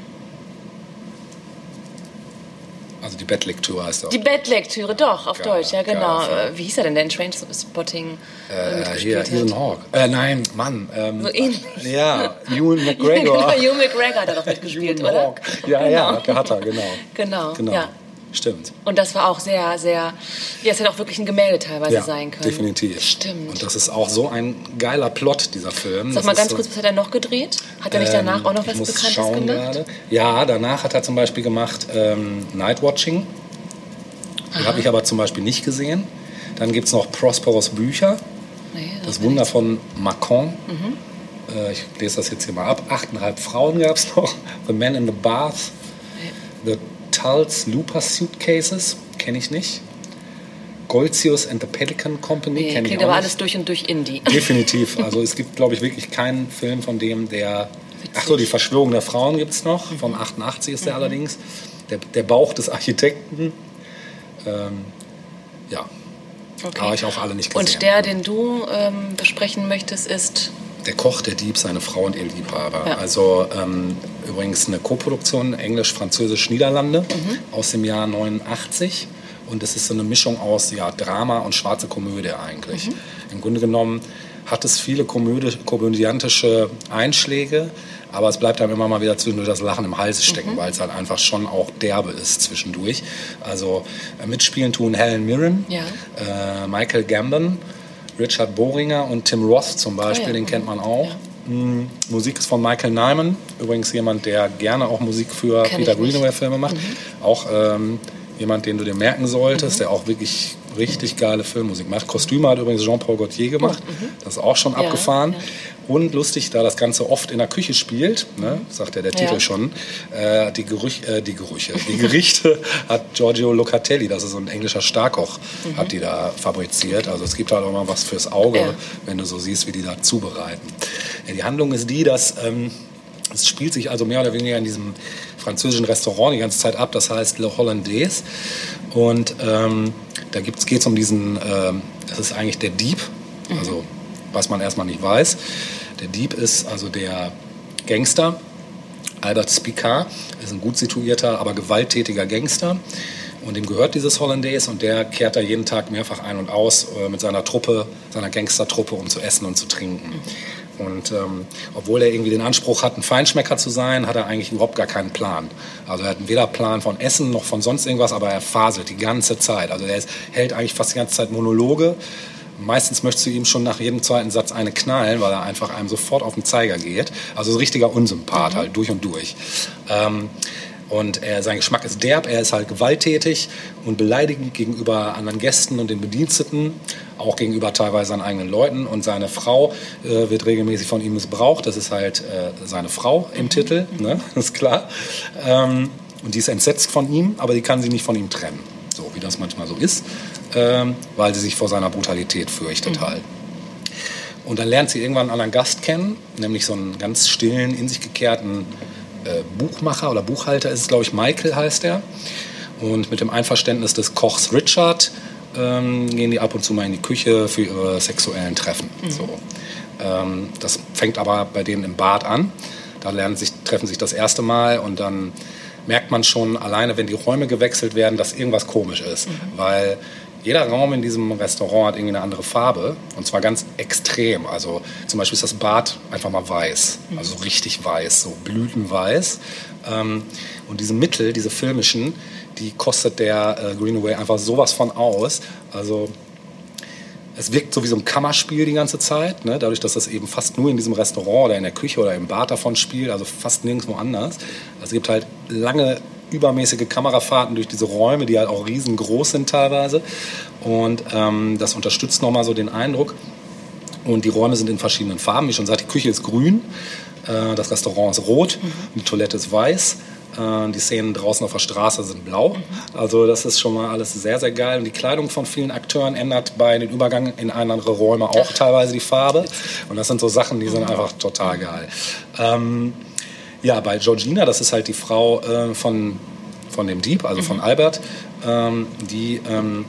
Also die Bettlektüre heißt er. die Bettlektüre, doch, auf Deutsch, ja genau. Äh, Wie hieß er denn, der in Trainspotting äh, hier, Ethan hat? Hawke. Äh, nein, Mann. Ähm, So ähnlich. Ja, Ewan McGregor. genau, Hugh McGregor hat er doch mitgespielt, Ewan oder? Hawke. Ja, ja, der hat er, genau. Genau, Genau, ja. Stimmt. Und das war auch sehr, sehr, ja, es hätte auch wirklich ein Gemälde teilweise Ja, sein können. definitiv. Stimmt. Und das ist auch so ein geiler Plot, dieser Film. Sag Das mal ganz kurz, was hat er noch gedreht? Hat er nicht danach auch noch was Bekanntes schauen gemacht? Gerade. Ja, danach hat er zum Beispiel gemacht ähm, Nightwatching. Habe ich aber zum Beispiel nicht gesehen. Dann gibt es noch Prosperous Bücher. Nee, Das mir Wunder von Macron. Mhm. Äh, ich lese das jetzt hier mal ab. Achteinhalb Frauen gab es noch. The Man in the Bath. The Tulls Looper Suitcases. Kenne ich nicht. Goltzius and the Pelican Company. Nee, Kenne ich klingt auch aber nicht. alles durch und durch Indie. Definitiv. Also es gibt, glaube ich, wirklich keinen Film von dem, der... Ach so, die Verschwörung der Frauen gibt es noch. Mhm. Von 88 ist der allerdings. Der, der Bauch des Architekten. Ähm, ja, Okay. habe ich auch alle nicht gesehen. Und der, den du ähm, besprechen möchtest, ist Der Koch, der Dieb, seine Frau und ihr Liebhaber. Ja. Also ähm, übrigens eine Koproduktion Englisch-Französisch-Niederlande Mhm. aus dem Jahr 89. Und es ist so eine Mischung aus ja, Drama und schwarze Komödie eigentlich. Mhm. Im Grunde genommen hat es viele komödi komödiantische Einschläge, aber es bleibt einem immer mal wieder zwischendurch das Lachen im Hals stecken, Mhm. weil es halt einfach schon auch derbe ist zwischendurch. Also äh, mitspielen tun Helen Mirren, Ja. äh, Michael Gambon, Richard Bohringer und Tim Roth zum Beispiel, Ah ja, den mhm. kennt man auch. Ja. Mm, Musik ist von Michael Nyman, übrigens jemand, der gerne auch Musik für Kenn Peter. Mhm. Greenaway-Filme macht. Auch ähm, jemand, den du dir merken solltest, Mhm. der auch wirklich richtig geile Filmmusik macht. Kostüme hat übrigens Jean-Paul Gaultier gemacht, das ist auch schon Oh, mhm. Ja, abgefahren. Und lustig, da das Ganze oft in der Küche spielt, ne, sagt ja der Titel Ja. schon, äh, die, Gerüch äh, die Gerüche, die Gerichte hat Giorgio Locatelli, das ist so ein englischer Starkoch, hat die da fabriziert. Also es gibt halt auch mal was fürs Auge, Ja. wenn du so siehst, wie die da zubereiten. Ja, die Handlung ist die, dass ähm, Es spielt sich also mehr oder weniger in diesem französischen Restaurant die ganze Zeit ab, das heißt Le Hollandaise. Und ähm, da geht es um diesen, ähm, das ist eigentlich der Dieb, also was man erstmal nicht weiß. Der Dieb ist also der Gangster, Albert Spicard, ist ein gut situierter, aber gewalttätiger Gangster. Und dem gehört dieses Hollandaise und der kehrt da jeden Tag mehrfach ein und aus äh, mit seiner Truppe, seiner Gangstertruppe, um zu essen und zu trinken. Und ähm, obwohl er irgendwie den Anspruch hat, ein Feinschmecker zu sein, hat er eigentlich überhaupt gar keinen Plan. Also er hat weder Plan von Essen noch von sonst irgendwas, aber er faselt die ganze Zeit. Also er ist, hält eigentlich fast die ganze Zeit Monologe. Meistens möchtest du ihm schon nach jedem zweiten Satz eine knallen, weil er einfach einem sofort auf den Zeiger geht. Also so ein richtiger Unsympath halt, durch und durch. Ähm, und er, sein Geschmack ist derb, er ist halt gewalttätig und beleidigend gegenüber anderen Gästen und den Bediensteten, auch gegenüber teilweise seinen eigenen Leuten. Und seine Frau äh, wird regelmäßig von ihm missbraucht. Das ist halt äh, seine Frau im Titel, ne? ist klar. Ähm, und die ist entsetzt von ihm, aber die kann sie nicht von ihm trennen. So wie das manchmal so ist, ähm, weil sie sich vor seiner Brutalität fürchtet halt. Und dann lernt sie irgendwann einen anderen Gast kennen, nämlich so einen ganz stillen, in sich gekehrten äh, Buchmacher oder Buchhalter ist es, glaube ich, Michael heißt er. Und mit dem Einverständnis des Kochs Richard ähm, gehen die ab und zu mal in die Küche für ihre sexuellen Treffen. So. Ähm, das fängt aber bei denen im Bad an. Da lernen sich, treffen sich das erste Mal und dann merkt man schon alleine, wenn die Räume gewechselt werden, dass irgendwas komisch ist. Weil jeder Raum in diesem Restaurant hat irgendwie eine andere Farbe und zwar ganz extrem. Also zum Beispiel ist das Bad einfach mal weiß, also so richtig weiß, so blütenweiß. Ähm, und diese Mittel, diese filmischen, die kostet der äh, Greenaway einfach sowas von aus. Also es wirkt so wie so ein Kammerspiel die ganze Zeit, ne? dadurch, dass das eben fast nur in diesem Restaurant oder in der Küche oder im Bad davon spielt, also fast nirgendwo anders. Also es gibt halt lange übermäßige Kamerafahrten durch diese Räume, die halt auch riesengroß sind teilweise. Und ähm, das unterstützt nochmal so den Eindruck. Und die Räume sind in verschiedenen Farben. Wie schon gesagt, die Küche ist grün, äh, das Restaurant ist rot, die Toilette ist weiß. äh, Die Szenen draußen auf der Straße sind blau. Also das ist schon mal alles sehr, sehr geil. Und die Kleidung von vielen Akteuren ändert bei den Übergang in andere Räume auch teilweise die Farbe. Und das sind so Sachen, die sind einfach total geil. Ähm, ja, bei Georgina, das ist halt die Frau äh, von, von dem Dieb, also von Albert, ähm, die ähm,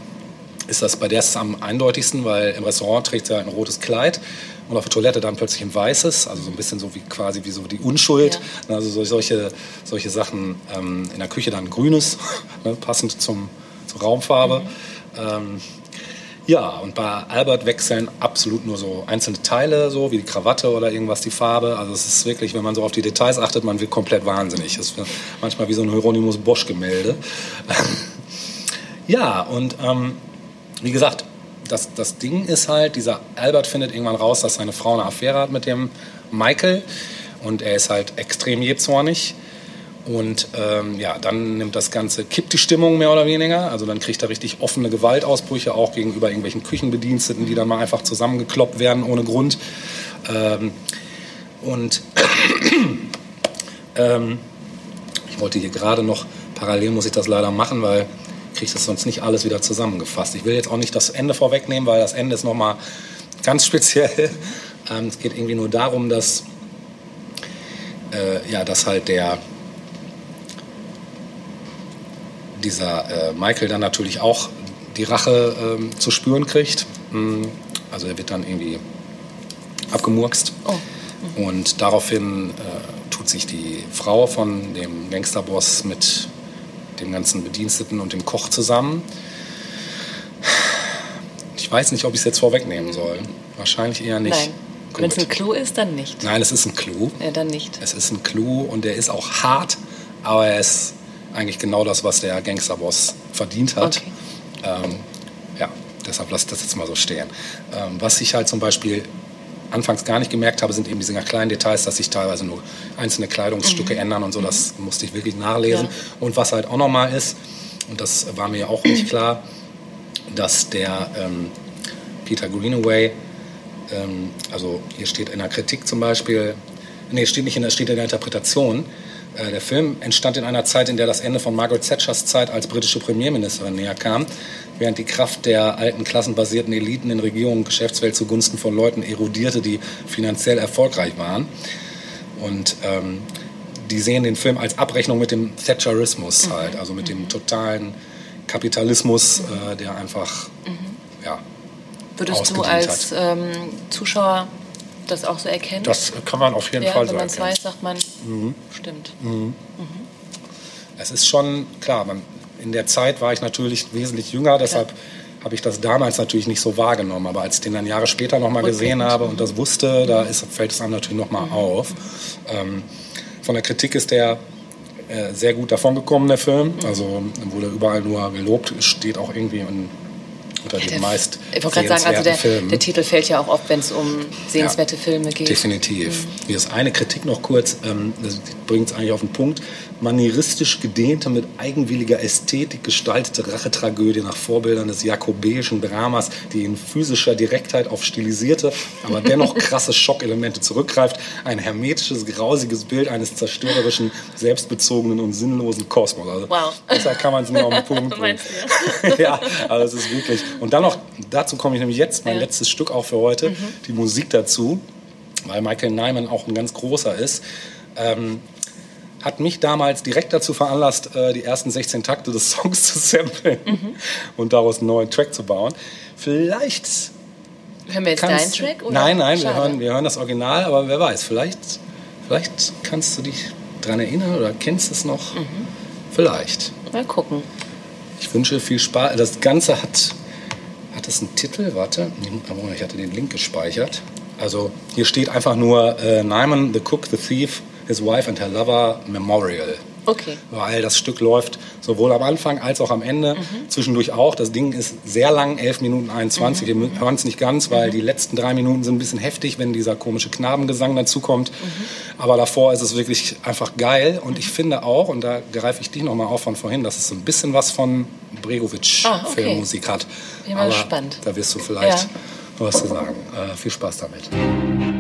ist das bei der ist es am eindeutigsten, weil im Restaurant trägt sie halt ein rotes Kleid und auf der Toilette dann plötzlich ein weißes, also so ein bisschen so wie quasi wie so die Unschuld. Also so, solche, solche Sachen ähm, in der Küche dann grünes, ne, passend zum, zur Raumfarbe. Ähm, ja, und bei Albert wechseln absolut nur so einzelne Teile, so wie die Krawatte oder irgendwas, die Farbe. Also es ist wirklich, wenn man so auf die Details achtet, man wird komplett wahnsinnig. Es ist manchmal wie so ein Hieronymus Bosch-Gemälde. ja, und ähm, wie gesagt, das, das Ding ist halt, dieser Albert findet irgendwann raus, dass seine Frau eine Affäre hat mit dem Michael. Und er ist halt extrem jähzornig. Und ähm, ja, dann nimmt das Ganze, kippt die Stimmung mehr oder weniger. Also dann kriegt er richtig offene Gewaltausbrüche, auch gegenüber irgendwelchen Küchenbediensteten, die dann mal einfach zusammengekloppt werden ohne Grund. Ähm, und ähm, ich wollte hier gerade noch, parallel muss ich das leider machen, weil ich kriege das sonst nicht alles wieder zusammengefasst. Ich will jetzt auch nicht das Ende vorwegnehmen, weil das Ende ist nochmal ganz speziell. Ähm, es geht irgendwie nur darum, dass, äh, ja, dass halt der, dieser äh, Michael dann natürlich auch die Rache ähm, zu spüren kriegt. Mm, Also er wird dann irgendwie abgemurkst. Und daraufhin äh, tut sich die Frau von dem Gangsterboss mit dem ganzen Bediensteten und dem Koch zusammen. Ich weiß nicht, ob ich es jetzt vorwegnehmen soll. Wahrscheinlich eher nicht. Nein. Wenn es ein Clou ist, dann nicht. Nein, es ist ein Clou. Ja, dann nicht. Es ist ein Clou und der ist auch hart, aber er ist eigentlich genau das, was der Gangsterboss verdient hat. Okay. Ähm, ja, deshalb lasse ich das jetzt mal so stehen. Ähm, was ich halt zum Beispiel anfangs gar nicht gemerkt habe, sind eben diese kleinen Details, dass sich teilweise nur einzelne Kleidungsstücke ändern und so. Das musste ich wirklich nachlesen. Mhm. Ja. Und was halt auch nochmal ist, und das war mir auch nicht klar, dass der ähm, Peter Greenaway, ähm, also hier steht in der Kritik zum Beispiel, nee, steht nicht in der, steht in der Interpretation, äh, der Film entstand in einer Zeit, in der das Ende von Margaret Thatchers Zeit als britische Premierministerin näher kam, während die Kraft der alten klassenbasierten Eliten in Regierung und Geschäftswelt zugunsten von Leuten erodierte, die finanziell erfolgreich waren. Und ähm, die sehen den Film als Abrechnung mit dem Thatcherismus halt, also mit dem totalen Kapitalismus, äh, der einfach, ja, Würdest du als ähm, Zuschauer das auch so erkennen? das kann man auf jeden ja, Fall wenn so man es erkennen. weiß, sagt man, stimmt. Es ist schon, klar, man, in der Zeit war ich natürlich wesentlich jünger, deshalb habe ich das damals natürlich nicht so wahrgenommen. Aber als ich den dann Jahre später nochmal gesehen habe und das wusste, da ist, fällt es einem natürlich nochmal auf. Ähm, von der Kritik ist der äh, sehr gut davongekommen, der Film. Also wurde überall nur gelobt, steht auch irgendwie in, unter den meist Ich wollte gerade sagen, also der, der Titel fällt ja auch oft, wenn es um sehenswerte Filme geht. Definitiv. Hier ist eine Kritik noch kurz, ähm, das bringt es eigentlich auf den Punkt. Manieristisch gedehnte, mit eigenwilliger Ästhetik gestaltete Rachetragödie nach Vorbildern des jakobäischen Dramas, die in physischer Direktheit auf stilisierte, aber dennoch krasse Schockelemente zurückgreift. Ein hermetisches, grausiges Bild eines zerstörerischen, selbstbezogenen und sinnlosen Kosmos. Also, Wow. Deshalb kann man es nicht auf den Punkt bringen. Ja, also es ist wirklich. Und dann noch, dazu komme ich nämlich jetzt, mein letztes Stück auch für heute, die Musik dazu, weil Michael Nyman auch ein ganz großer ist. Ähm, hat mich damals direkt dazu veranlasst, äh, die ersten 16 Takte des Songs zu samplen und daraus einen neuen Track zu bauen. Vielleicht Hören wir jetzt deinen Track? Oder? Nein, nein, wir hören, wir hören das Original, aber wer weiß, vielleicht, vielleicht kannst du dich daran erinnern oder kennst es noch. Mhm. Vielleicht. Mal gucken. Ich wünsche viel Spaß. Das Ganze hat, hat es einen Titel? Warte, ich hatte den Link gespeichert. Also hier steht einfach nur äh, Nyman, the Cook, the Thief, his wife and her lover Memorial. Okay. Weil das Stück läuft sowohl am Anfang als auch am Ende, Mhm. zwischendurch auch. Das Ding ist sehr lang, 11 Minuten 21. Mhm. Wir hören es nicht ganz, weil die letzten drei Minuten sind ein bisschen heftig, wenn dieser komische Knabengesang dazukommt. Mhm. Aber davor ist es wirklich einfach geil. Und ich finde auch, und da greife ich dich nochmal auf von vorhin, dass es so ein bisschen was von Bregovic Ah, okay. Filmmusik hat. Bin mal Aber gespannt. Da wirst du vielleicht Ja. was zu sagen. Äh, viel Spaß damit.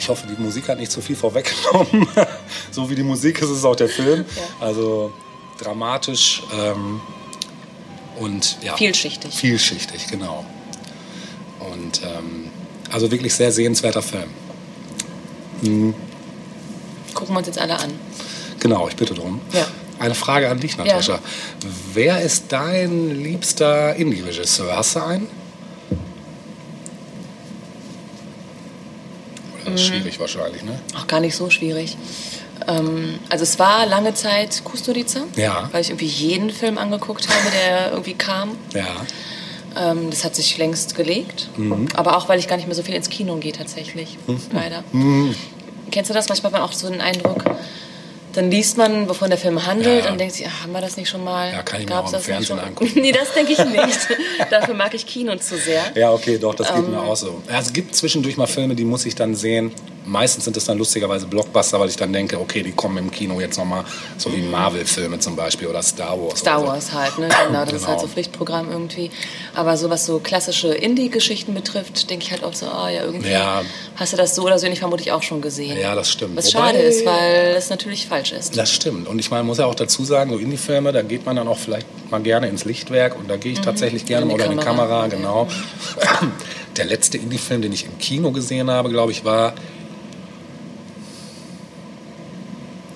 Ich hoffe, die Musik hat nicht zu viel vorweggenommen. so wie die Musik ist es auch der Film. Ja. Also dramatisch ähm, und ja, Vielschichtig. Vielschichtig, genau. Und ähm, also wirklich sehr sehenswerter Film. Gucken wir uns jetzt alle an. Genau, ich bitte drum. Ja. Eine Frage an dich, Natascha. Wer ist dein liebster Indie-Regisseur? Hast du einen? Das ist schwierig wahrscheinlich, ne? Auch gar nicht so schwierig. Ähm, also es war lange Zeit Kusturica, Ja. weil ich irgendwie jeden Film angeguckt habe, der irgendwie kam. Ja. Ähm, das hat sich längst gelegt. Mhm. Aber auch, weil ich gar nicht mehr so viel ins Kino gehe tatsächlich. Leider. Mhm. Kennst du das? Manchmal hat man auch so den Eindruck, dann liest man, wovon der Film handelt Ja. und denkt sich, ach, haben wir das nicht schon mal? Ja, kann ich mir auch im das Fernsehen schon? angucken. nee, das denke ich nicht. Dafür mag ich Kino zu sehr. Ja, okay, doch, das geht Ähm. mir auch so. Ja, es gibt zwischendurch mal Filme, die muss ich dann sehen. Meistens sind es dann lustigerweise Blockbuster, weil ich dann denke, okay, die kommen im Kino jetzt nochmal, so wie Marvel-Filme zum Beispiel oder Star Wars. Star so. Wars halt, ne? Genau, das ist Genau. halt so Pflichtprogramm irgendwie. Aber so was so klassische Indie-Geschichten betrifft, denke ich halt auch so, ah ja, irgendwie Ja. hast du das so oder so ähnlich vermutlich auch schon gesehen. Ja, das stimmt. Was Wobei- schade ist, weil es natürlich falsch ist. Das stimmt. Und ich meine, muss ja auch dazu sagen, so Indie-Filme, da geht man dann auch vielleicht mal gerne ins Lichtwerk und da gehe ich tatsächlich gerne Mhm. In die oder in die Kamera. Genau. Der letzte Indie-Film, den ich im Kino gesehen habe, glaube ich, war.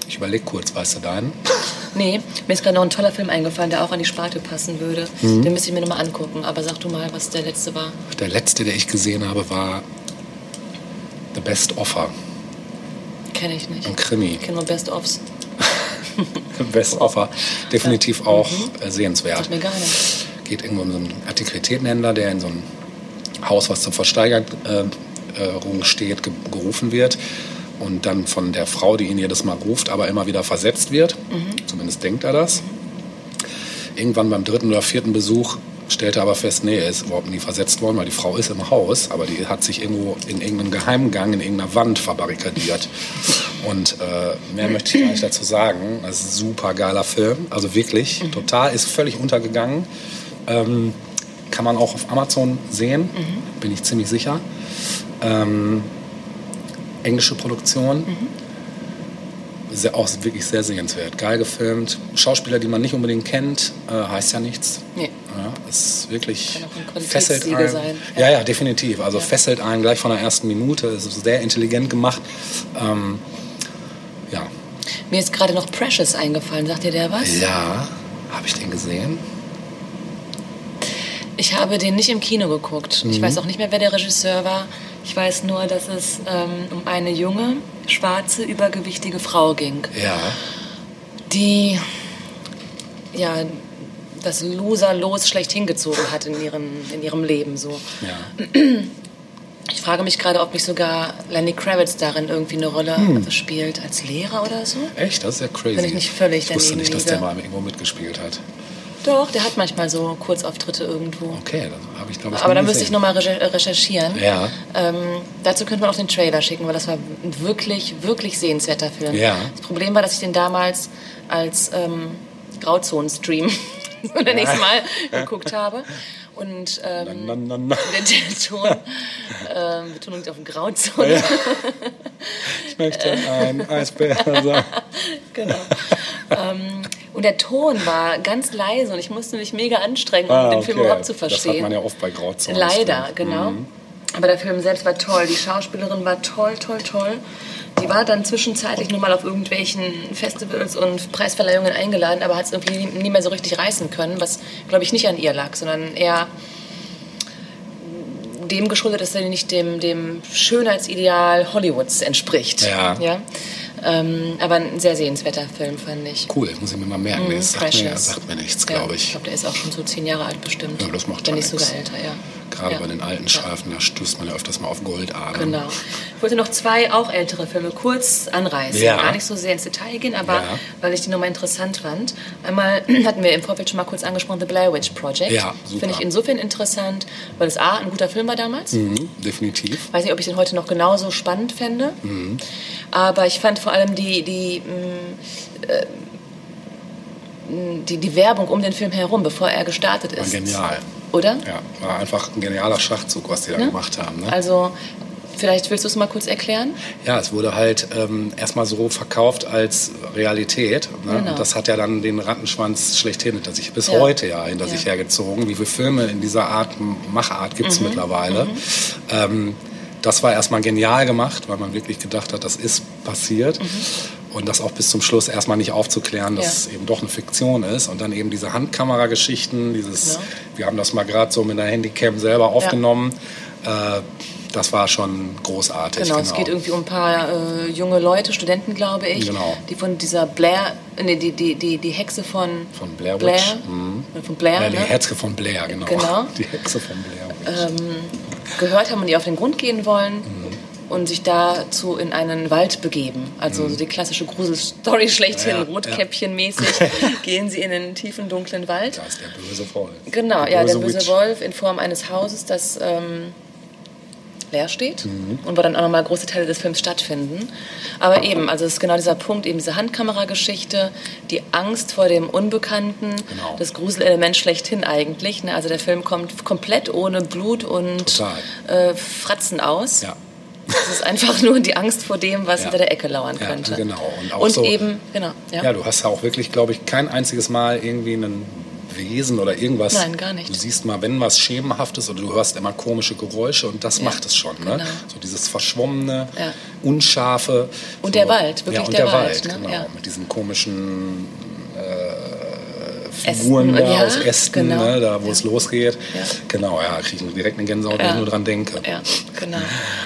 Ich überlege kurz, weißt du deinen? Nee, mir ist gerade noch ein toller Film eingefallen, der auch an die Sparte passen würde. Mhm. Den müsste ich mir nochmal angucken. Aber sag du mal, was der letzte war. Der letzte, der ich gesehen habe, war The Best Offer. Kenne ich nicht. Ein Krimi. Ich kenne nur Best-ofs. Best Offer. Definitiv auch äh, sehenswert. Sagt mir gar nicht. geht irgendwo um so einen Antiquitätenhändler, der in so ein Haus, was zur Versteigerung steht, ge gerufen wird und dann von der Frau, die ihn jedes Mal ruft, aber immer wieder versetzt wird. Zumindest denkt er das. Irgendwann beim dritten oder vierten Besuch stellt er aber fest, nee, er ist überhaupt nie versetzt worden, weil die Frau ist im Haus, aber die hat sich irgendwo in irgendeinem Geheimgang in irgendeiner Wand verbarrikadiert. Und äh, mehr möchte ich gar nicht dazu sagen. Das ist ein super geiler Film. Also wirklich, total, ist völlig untergegangen. Ähm, kann man auch auf Amazon sehen, bin ich ziemlich sicher. Ähm, englische Produktion. Sehr, auch wirklich sehr sehenswert. Geil gefilmt. Schauspieler, die man nicht unbedingt kennt, äh, heißt ja nichts. Nee. Ja, ist wirklich Kann ein fesselt einen. sein. Ja, ja, definitiv. Also fesselt einen gleich von der ersten Minute. Es ist sehr intelligent gemacht. Ähm, ja. Mir ist gerade noch Precious eingefallen. Sagt dir der was? Ja, habe ich den gesehen? Ich habe den nicht im Kino geguckt. Ich Mhm. weiß auch nicht mehr, wer der Regisseur war. Ich weiß nur, dass es ähm, um eine junge, schwarze, übergewichtige Frau ging, Ja. die ja das Loser-Los schlecht hingezogen hat in ihrem, in ihrem Leben. So. ja. Ich frage mich gerade, ob nicht sogar Lenny Kravitz darin irgendwie eine Rolle Hm. spielt als Lehrer oder so. Echt? Das ist ja crazy. Wenn ich nicht völlig Ich wusste nicht, dass der mal irgendwo mitgespielt hat. Doch, der hat manchmal so Kurzauftritte irgendwo. Okay, das habe ich glaube ich Aber nie da müsste ich nochmal recherchieren. Ja. Ähm, dazu könnte man auch den Trailer schicken, weil das war ein wirklich, wirklich sehenswerter Film. Ja. Das Problem war, dass ich den damals als ähm, Grauzonen-Stream oder nächstes Mal geguckt habe. Und ähm, Na, na, na. der, Ton, ähm, Betonung auf dem Grauzone. Ich möchte ein Eisbär sein. Genau. ähm, und der Ton war ganz leise und ich musste mich mega anstrengen, um Ah, den Film okay. überhaupt zu Das hat verstehen. man ja oft bei Grauzonen. Leider, genau. Mhm. Aber der Film selbst war toll. Die Schauspielerin war toll, toll, toll. Die war dann zwischenzeitlich nur mal auf irgendwelchen Festivals und Preisverleihungen eingeladen, aber hat es irgendwie nie, mehr so richtig reißen können, was, glaube ich, nicht an ihr lag, sondern eher dem geschuldet, dass er nicht dem, dem Schönheitsideal Hollywoods entspricht. Ja. ja? Ähm, aber ein sehr sehenswerter Film, fand ich. Cool, muss ich mir mal merken. Mhm, das sagt mir, sagt mir nichts, Ja, glaube Ich ich. glaube, der ist auch schon so zehn Jahre alt bestimmt. Ja, das macht Wenn nicht sogar älter, ja. Gerade ja. bei den alten Streifen, da stößt man ja öfters mal auf Goldadern. Genau. Ich wollte noch zwei auch ältere Filme kurz anreißen. Ja. Gar nicht so sehr ins Detail gehen, aber Ja. weil ich die nochmal interessant fand. Einmal hatten wir im Vorfeld schon mal kurz angesprochen, The Blair Witch Project. Ja, super. Finde ich insofern interessant, weil es A, ein guter Film war damals. Mhm, definitiv. Weiß nicht, ob ich den heute noch genauso spannend fände. Mhm. Aber ich fand vor allem die, die, mh, äh, mh, die, die Werbung um den Film herum, bevor er gestartet War ist. genial. Oder? Ja, war einfach ein genialer Schachzug, was die da Ne? gemacht haben. Ne? Also Vielleicht willst du es mal kurz erklären? Ja, es wurde halt ähm, erstmal so verkauft als Realität. Ne? Genau. Und das hat ja dann den Rattenschwanz schlechthin hinter sich, bis Ja. heute ja hinter Ja. sich hergezogen. Wie viele Filme in dieser Art, Machart gibt es Mhm. mittlerweile. Ähm, das war erstmal genial gemacht, weil man wirklich gedacht hat, das ist passiert. Und das auch bis zum Schluss erstmal nicht aufzuklären, dass Mhm. Ja. es eben doch eine Fiktion ist. Und dann eben diese Handkamerageschichten, dieses, Genau. wir haben das mal gerade so mit einer Handycam selber aufgenommen. Äh, das war schon großartig. Genau, es geht irgendwie um ein paar äh, junge Leute, Studenten, glaube ich, Genau. die von dieser Blair, nee, die, die, die, die Hexe von, Von Blair Witch. Blair, Mhm. Äh, von Blair, Ja, die ne? Hexe von Blair, genau. Genau. Die Hexe von Blair. Witch. gehört haben und die auf den Grund gehen wollen Mhm. Und sich dazu in einen Wald begeben. Also so die klassische Gruselstory schlechthin, Ja, Rotkäppchenmäßig gehen sie in den tiefen, dunklen Wald. Da ist der böse Wolf. Genau, Die ja, der böse Witch. Wolf in Form eines Hauses, das ähm, leer steht Mhm. und wo dann auch nochmal große Teile des Films stattfinden. Aber eben, also es ist genau dieser Punkt, eben diese Handkamerageschichte, die Angst vor dem Unbekannten, Genau. das Gruselelement schlechthin eigentlich. Ne? Also der Film kommt komplett ohne Blut und äh, Fratzen aus. Ja. Es ist einfach nur die Angst vor dem, was Ja. hinter der Ecke lauern Ja, könnte. genau. Und auch so- eben, genau, ja. ja, du hast ja auch wirklich, glaube ich, kein einziges Mal irgendwie einen Wesen oder irgendwas. Nein, gar nicht. Du siehst mal, wenn was Schemenhaftes oder du hörst immer komische Geräusche und das Ja, macht es schon. Ne? genau. So dieses Verschwommene, Ja. Unscharfe. Und so, der Wald, wirklich ja, und der der, Wald, Wald, ne? genau. Ja. Mit diesen komischen äh, Ästen, Figuren da ja, aus Ästen, genau. ne, da wo Ja. es losgeht. Ja. Genau, ja, kriege ich direkt eine Gänsehaut, wenn ich nur dran denke. Ja, genau.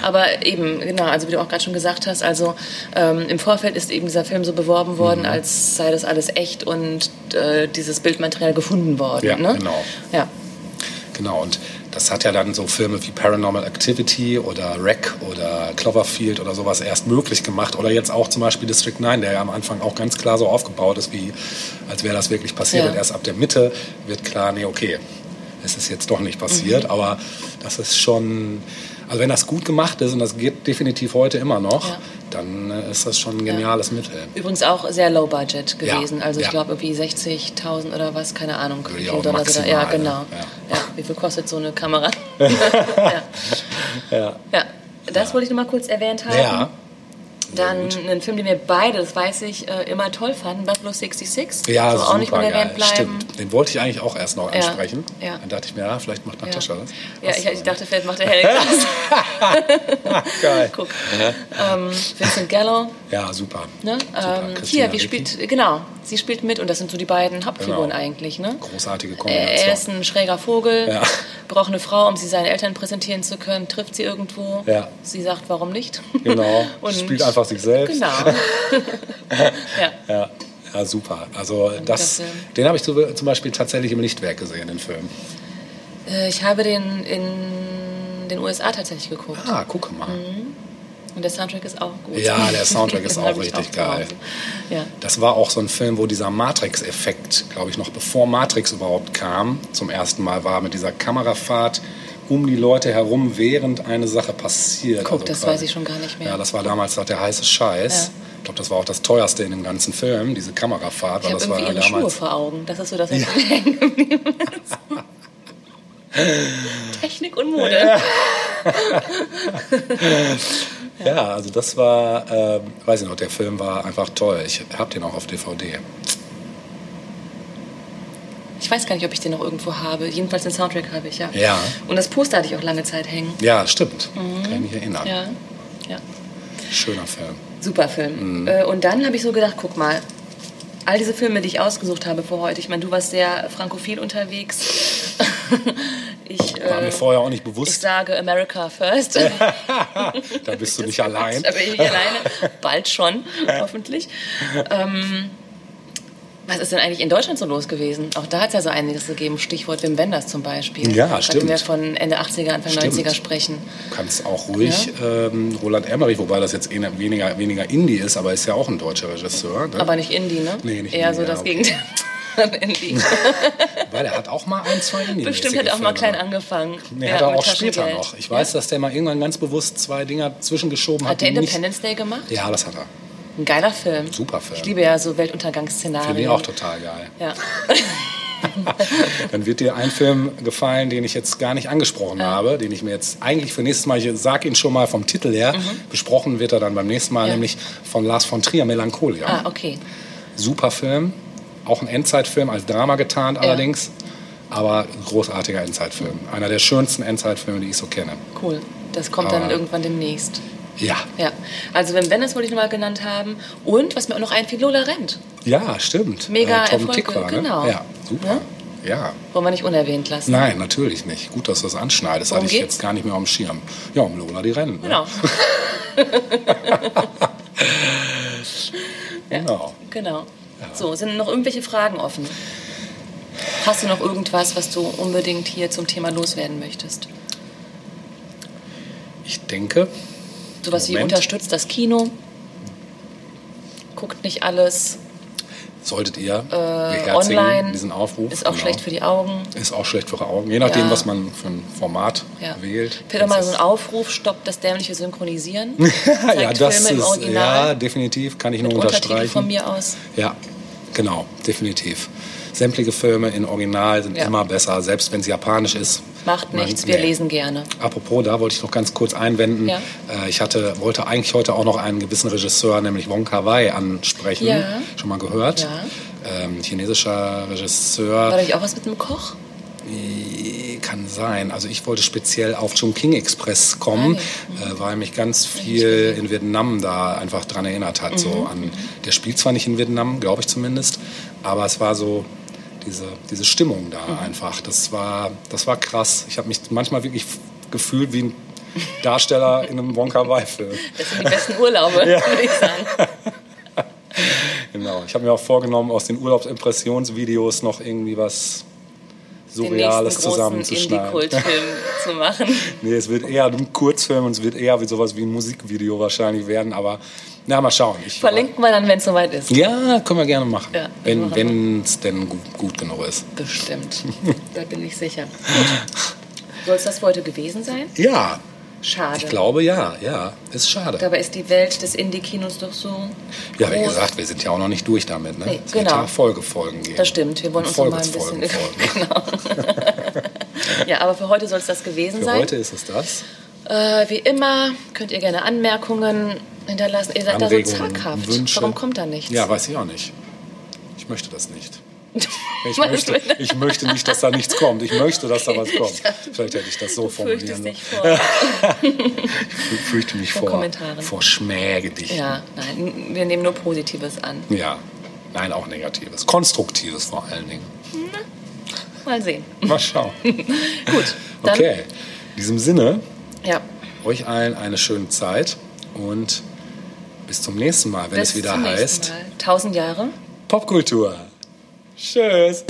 Aber eben, genau, also wie du auch gerade schon gesagt hast, also ähm, im Vorfeld ist eben dieser Film so beworben worden, Mhm. als sei das alles echt und äh, dieses Bildmaterial gefunden worden. Ja, ne? genau. Ja, Genau, und das hat ja dann so Filme wie Paranormal Activity oder Wreck oder Cloverfield oder sowas erst möglich gemacht. Oder jetzt auch zum Beispiel District 9, der ja am Anfang auch ganz klar so aufgebaut ist, wie als wäre das wirklich passiert. Ja. Und erst ab der Mitte wird klar, nee, okay, es ist jetzt doch nicht passiert. Mhm. Aber das ist schon, also wenn das gut gemacht ist, und das geht definitiv heute immer noch, Ja. Dann äh, ist das schon ein geniales Mittel. übrigens auch sehr low budget Ja, gewesen. Also ich ja. glaube irgendwie 60.000 oder was, keine Ahnung. Wie viel Dollar maximal, Ja, genau. Ja. Ja. wie viel kostet so eine Kamera? ja. Ja. ja, das wollte ich noch mal kurz erwähnt haben. Ja. Dann einen Film, den wir beide, das weiß ich, äh, immer toll fanden, Buffalo 66. Ja, so auch nicht unerwähnt geil. bleiben. Stimmt. Den wollte ich eigentlich auch erst noch Ja, ansprechen. ja. Dann dachte ich mir, ja, vielleicht macht Natascha das. Ja, ich, ich ne? dachte, vielleicht macht der Helge das. Geil. Guck. Ähm, Vincent Gallo. Ja, super. Ne? Super. Ähm, hier, wie spielt, genau, sie spielt mit und das sind so die beiden Hauptfiguren Genau. eigentlich. Ne? Großartige Er Kombination. ist ein schräger Vogel, Ja. braucht eine Frau, um sie seinen Eltern präsentieren zu können, trifft sie irgendwo. Ja. Sie sagt, warum nicht? Genau. und Spielt einfach sich selbst. Genau. ja. Ja. ja, super. Also das, Film. den habe ich zu- zum Beispiel tatsächlich im Lichtwerk gesehen, den Film. Äh, Ich habe den in den USA tatsächlich geguckt. Ah, guck mal. Und der Soundtrack ist auch gut. Ja, der Soundtrack ist auch richtig Hause. geil. Ja. Das war auch so ein Film, wo dieser Matrix-Effekt, glaube ich, noch bevor Matrix überhaupt kam, zum ersten Mal war mit dieser Kamerafahrt um die Leute herum, während eine Sache passiert. Also Guck, das weiß ich schon gar nicht mehr. Ja, das war damals der heiße Scheiß. Ja. Ich glaube, das war auch das teuerste in dem ganzen Film, diese Kamerafahrt. Ich habe das war irgendwie ja ihre Schuhe damals. vor Augen. Das ist so das, was mir hängen geblieben ist. Technik und Mode. Ja, also das war, ähm, weiß ich noch, der Film war einfach toll. Ich habe den auch auf DVD. Ich weiß gar nicht, ob ich den noch irgendwo habe. Jedenfalls den Soundtrack habe ich, ja. Ja. Und das Poster hatte ich auch lange Zeit hängen. Ja, stimmt. Kann ich mich erinnern. Mhm. Ja. ja. Schöner Film. Super Film. Mhm. Äh, Und dann habe ich so gedacht, guck mal, all diese Filme, die ich ausgesucht habe für heute, ich meine, du warst sehr frankophil unterwegs. ich, War äh, mir vorher auch nicht ich bewusst. sage America first. Da bist du nicht allein. Da bin ich nicht alleine. Bald schon, hoffentlich. Ähm, was ist denn eigentlich in Deutschland so los gewesen? Auch da hat es ja so einiges gegeben. Stichwort Wim Wenders zum Beispiel. Ja, Da stimmt. können wir von Ende 80er, Anfang Stimmt. 90er sprechen. Du kannst auch ruhig ähm, Roland Emmerich, wobei das jetzt eher weniger, weniger Indie ist, aber ist ja auch ein deutscher Regisseur. Ne? Aber nicht Indie, ne? Nee, nicht Eher Indie, so ja, das okay. Gegenteil Indie. Weil er hat auch mal ein, zwei indie Bestimmt hat er auch mal klein angefangen. Nee, Ja, hat er auch später noch. Ich weiß, dass der mal irgendwann ganz bewusst zwei Dinger zwischengeschoben hat. Hat der Independence Day gemacht? Ja, das hat er. Ein geiler Film. Super Film. Ich liebe ja so Weltuntergangsszenarien. Finde ich auch total geil. Ja. Dann wird dir ein Film gefallen, den ich jetzt gar nicht angesprochen habe, den ich mir jetzt eigentlich für nächstes Mal, ich sage ihn schon mal vom Titel her, besprochen wird er dann beim nächsten Mal, Mhm. Ja. nämlich von Lars von Trier, Melancholia. Ah, okay. Super Film, auch ein Endzeitfilm, als Drama getarnt allerdings, aber großartiger Endzeitfilm. Einer der schönsten Endzeitfilme, die ich so kenne. Cool. Das kommt dann Aber- irgendwann demnächst. Ja, Ja, also Wim Wenders wollte ich nochmal genannt haben. Und was mir auch noch einfiel, Lola Rent. ja, stimmt. Mega Tom Erfolge, Tick war, ne? genau. Ja, super. Ja. Wollen wir nicht unerwähnt lassen. Nein, natürlich nicht. Gut, dass du das anschneidest. Worum Hatte ich geht's? jetzt gar nicht mehr auf dem Schirm. Ja, um Lola die Rennen. Ne? Genau. genau. genau. So, sind noch irgendwelche Fragen offen? Hast du noch irgendwas, was du unbedingt hier zum Thema loswerden möchtest? Ich denke, Sowas wie Moment. unterstützt das Kino, guckt nicht alles, solltet ihr Äh, online diesen Aufruf. ist auch Genau. schlecht für die Augen. Ist auch schlecht für eure Augen. Je nachdem, Ja. was man für ein Format Ja. wählt. Peter mal so ein Aufruf, stoppt das dämliche Synchronisieren. ja, das Filme ist, ja, definitiv, kann ich nur unterstreichen. von mir aus. Ja, genau, definitiv. Sämtliche Filme in Original sind Ja. immer besser, selbst wenn es japanisch ist. Macht Man- nichts, wir nee. lesen gerne. Apropos, da wollte ich noch ganz kurz einwenden. Ja. Äh, ich hatte, wollte eigentlich heute auch noch einen gewissen Regisseur, nämlich Wong Kar Wai, ansprechen. Ja. Schon mal gehört? Ja. Ähm, chinesischer War Regisseur. da nicht auch was mit einem Koch? Kann sein. Also ich wollte speziell auf Chongqing Express kommen, Ah, äh, weil mich ganz viel in Vietnam da einfach dran erinnert hat. So Mhm. an, der spielt zwar nicht in Vietnam, glaube ich zumindest, aber es war so diese, diese Stimmung da Mhm. einfach. Das war, das war krass. Ich habe mich manchmal wirklich gefühlt wie ein Darsteller in einem Wong Kar Wai Film. Das sind die besten Urlaube, würde ich sagen. Genau. Ich habe mir auch vorgenommen, aus den Urlaubsimpressionsvideos noch irgendwie was Surreales zusammenzuschneiden. Indie-Kultfilm zu machen. Nee, es wird eher ein Kurzfilm und es wird eher wie sowas wie ein Musikvideo wahrscheinlich werden, aber na, mal schauen. Ich, Verlinken wir dann, wenn es soweit ist. Ja, können wir gerne machen. Ja, wenn es denn gut, gut genug ist. Bestimmt. da bin ich sicher. Soll es das heute gewesen sein? Ja, Schade. ich glaube ja, ja. Ist schade. Dabei ist die Welt des Indie-Kinos doch so Ja, wie gesagt, wir sind ja auch noch nicht durch damit. Ne? Nee, es wird genau. ja Folgefolgen geben. Das stimmt, wir wollen uns mal ein bisschen... folgen. genau. ja, aber für heute soll es das gewesen Für sein. heute ist es das. Äh, wie immer könnt ihr gerne Anmerkungen hinterlassen. Ihr seid da so Anregungen, zaghaft. Wünsche. Warum kommt da nichts? Ja, weiß ich auch nicht. Ich möchte das nicht. Ich möchte, ich möchte nicht, dass da nichts kommt. Ich möchte, dass da was kommt. Vielleicht hätte ich das so formulieren sollen. Ich fürchte mich Vor vor, Kommentaren. vor Schmähgedichten. ja, nein, wir nehmen nur Positives an. Ja. Nein, auch Negatives. Konstruktives vor allen Dingen. Mal sehen. Mal schauen. Gut, Okay. In diesem Sinne, ja, euch allen eine schöne Zeit und bis zum nächsten Mal, wenn bis es wieder heißt Mal. Tausend Jahre. Popkultur. Tschüss.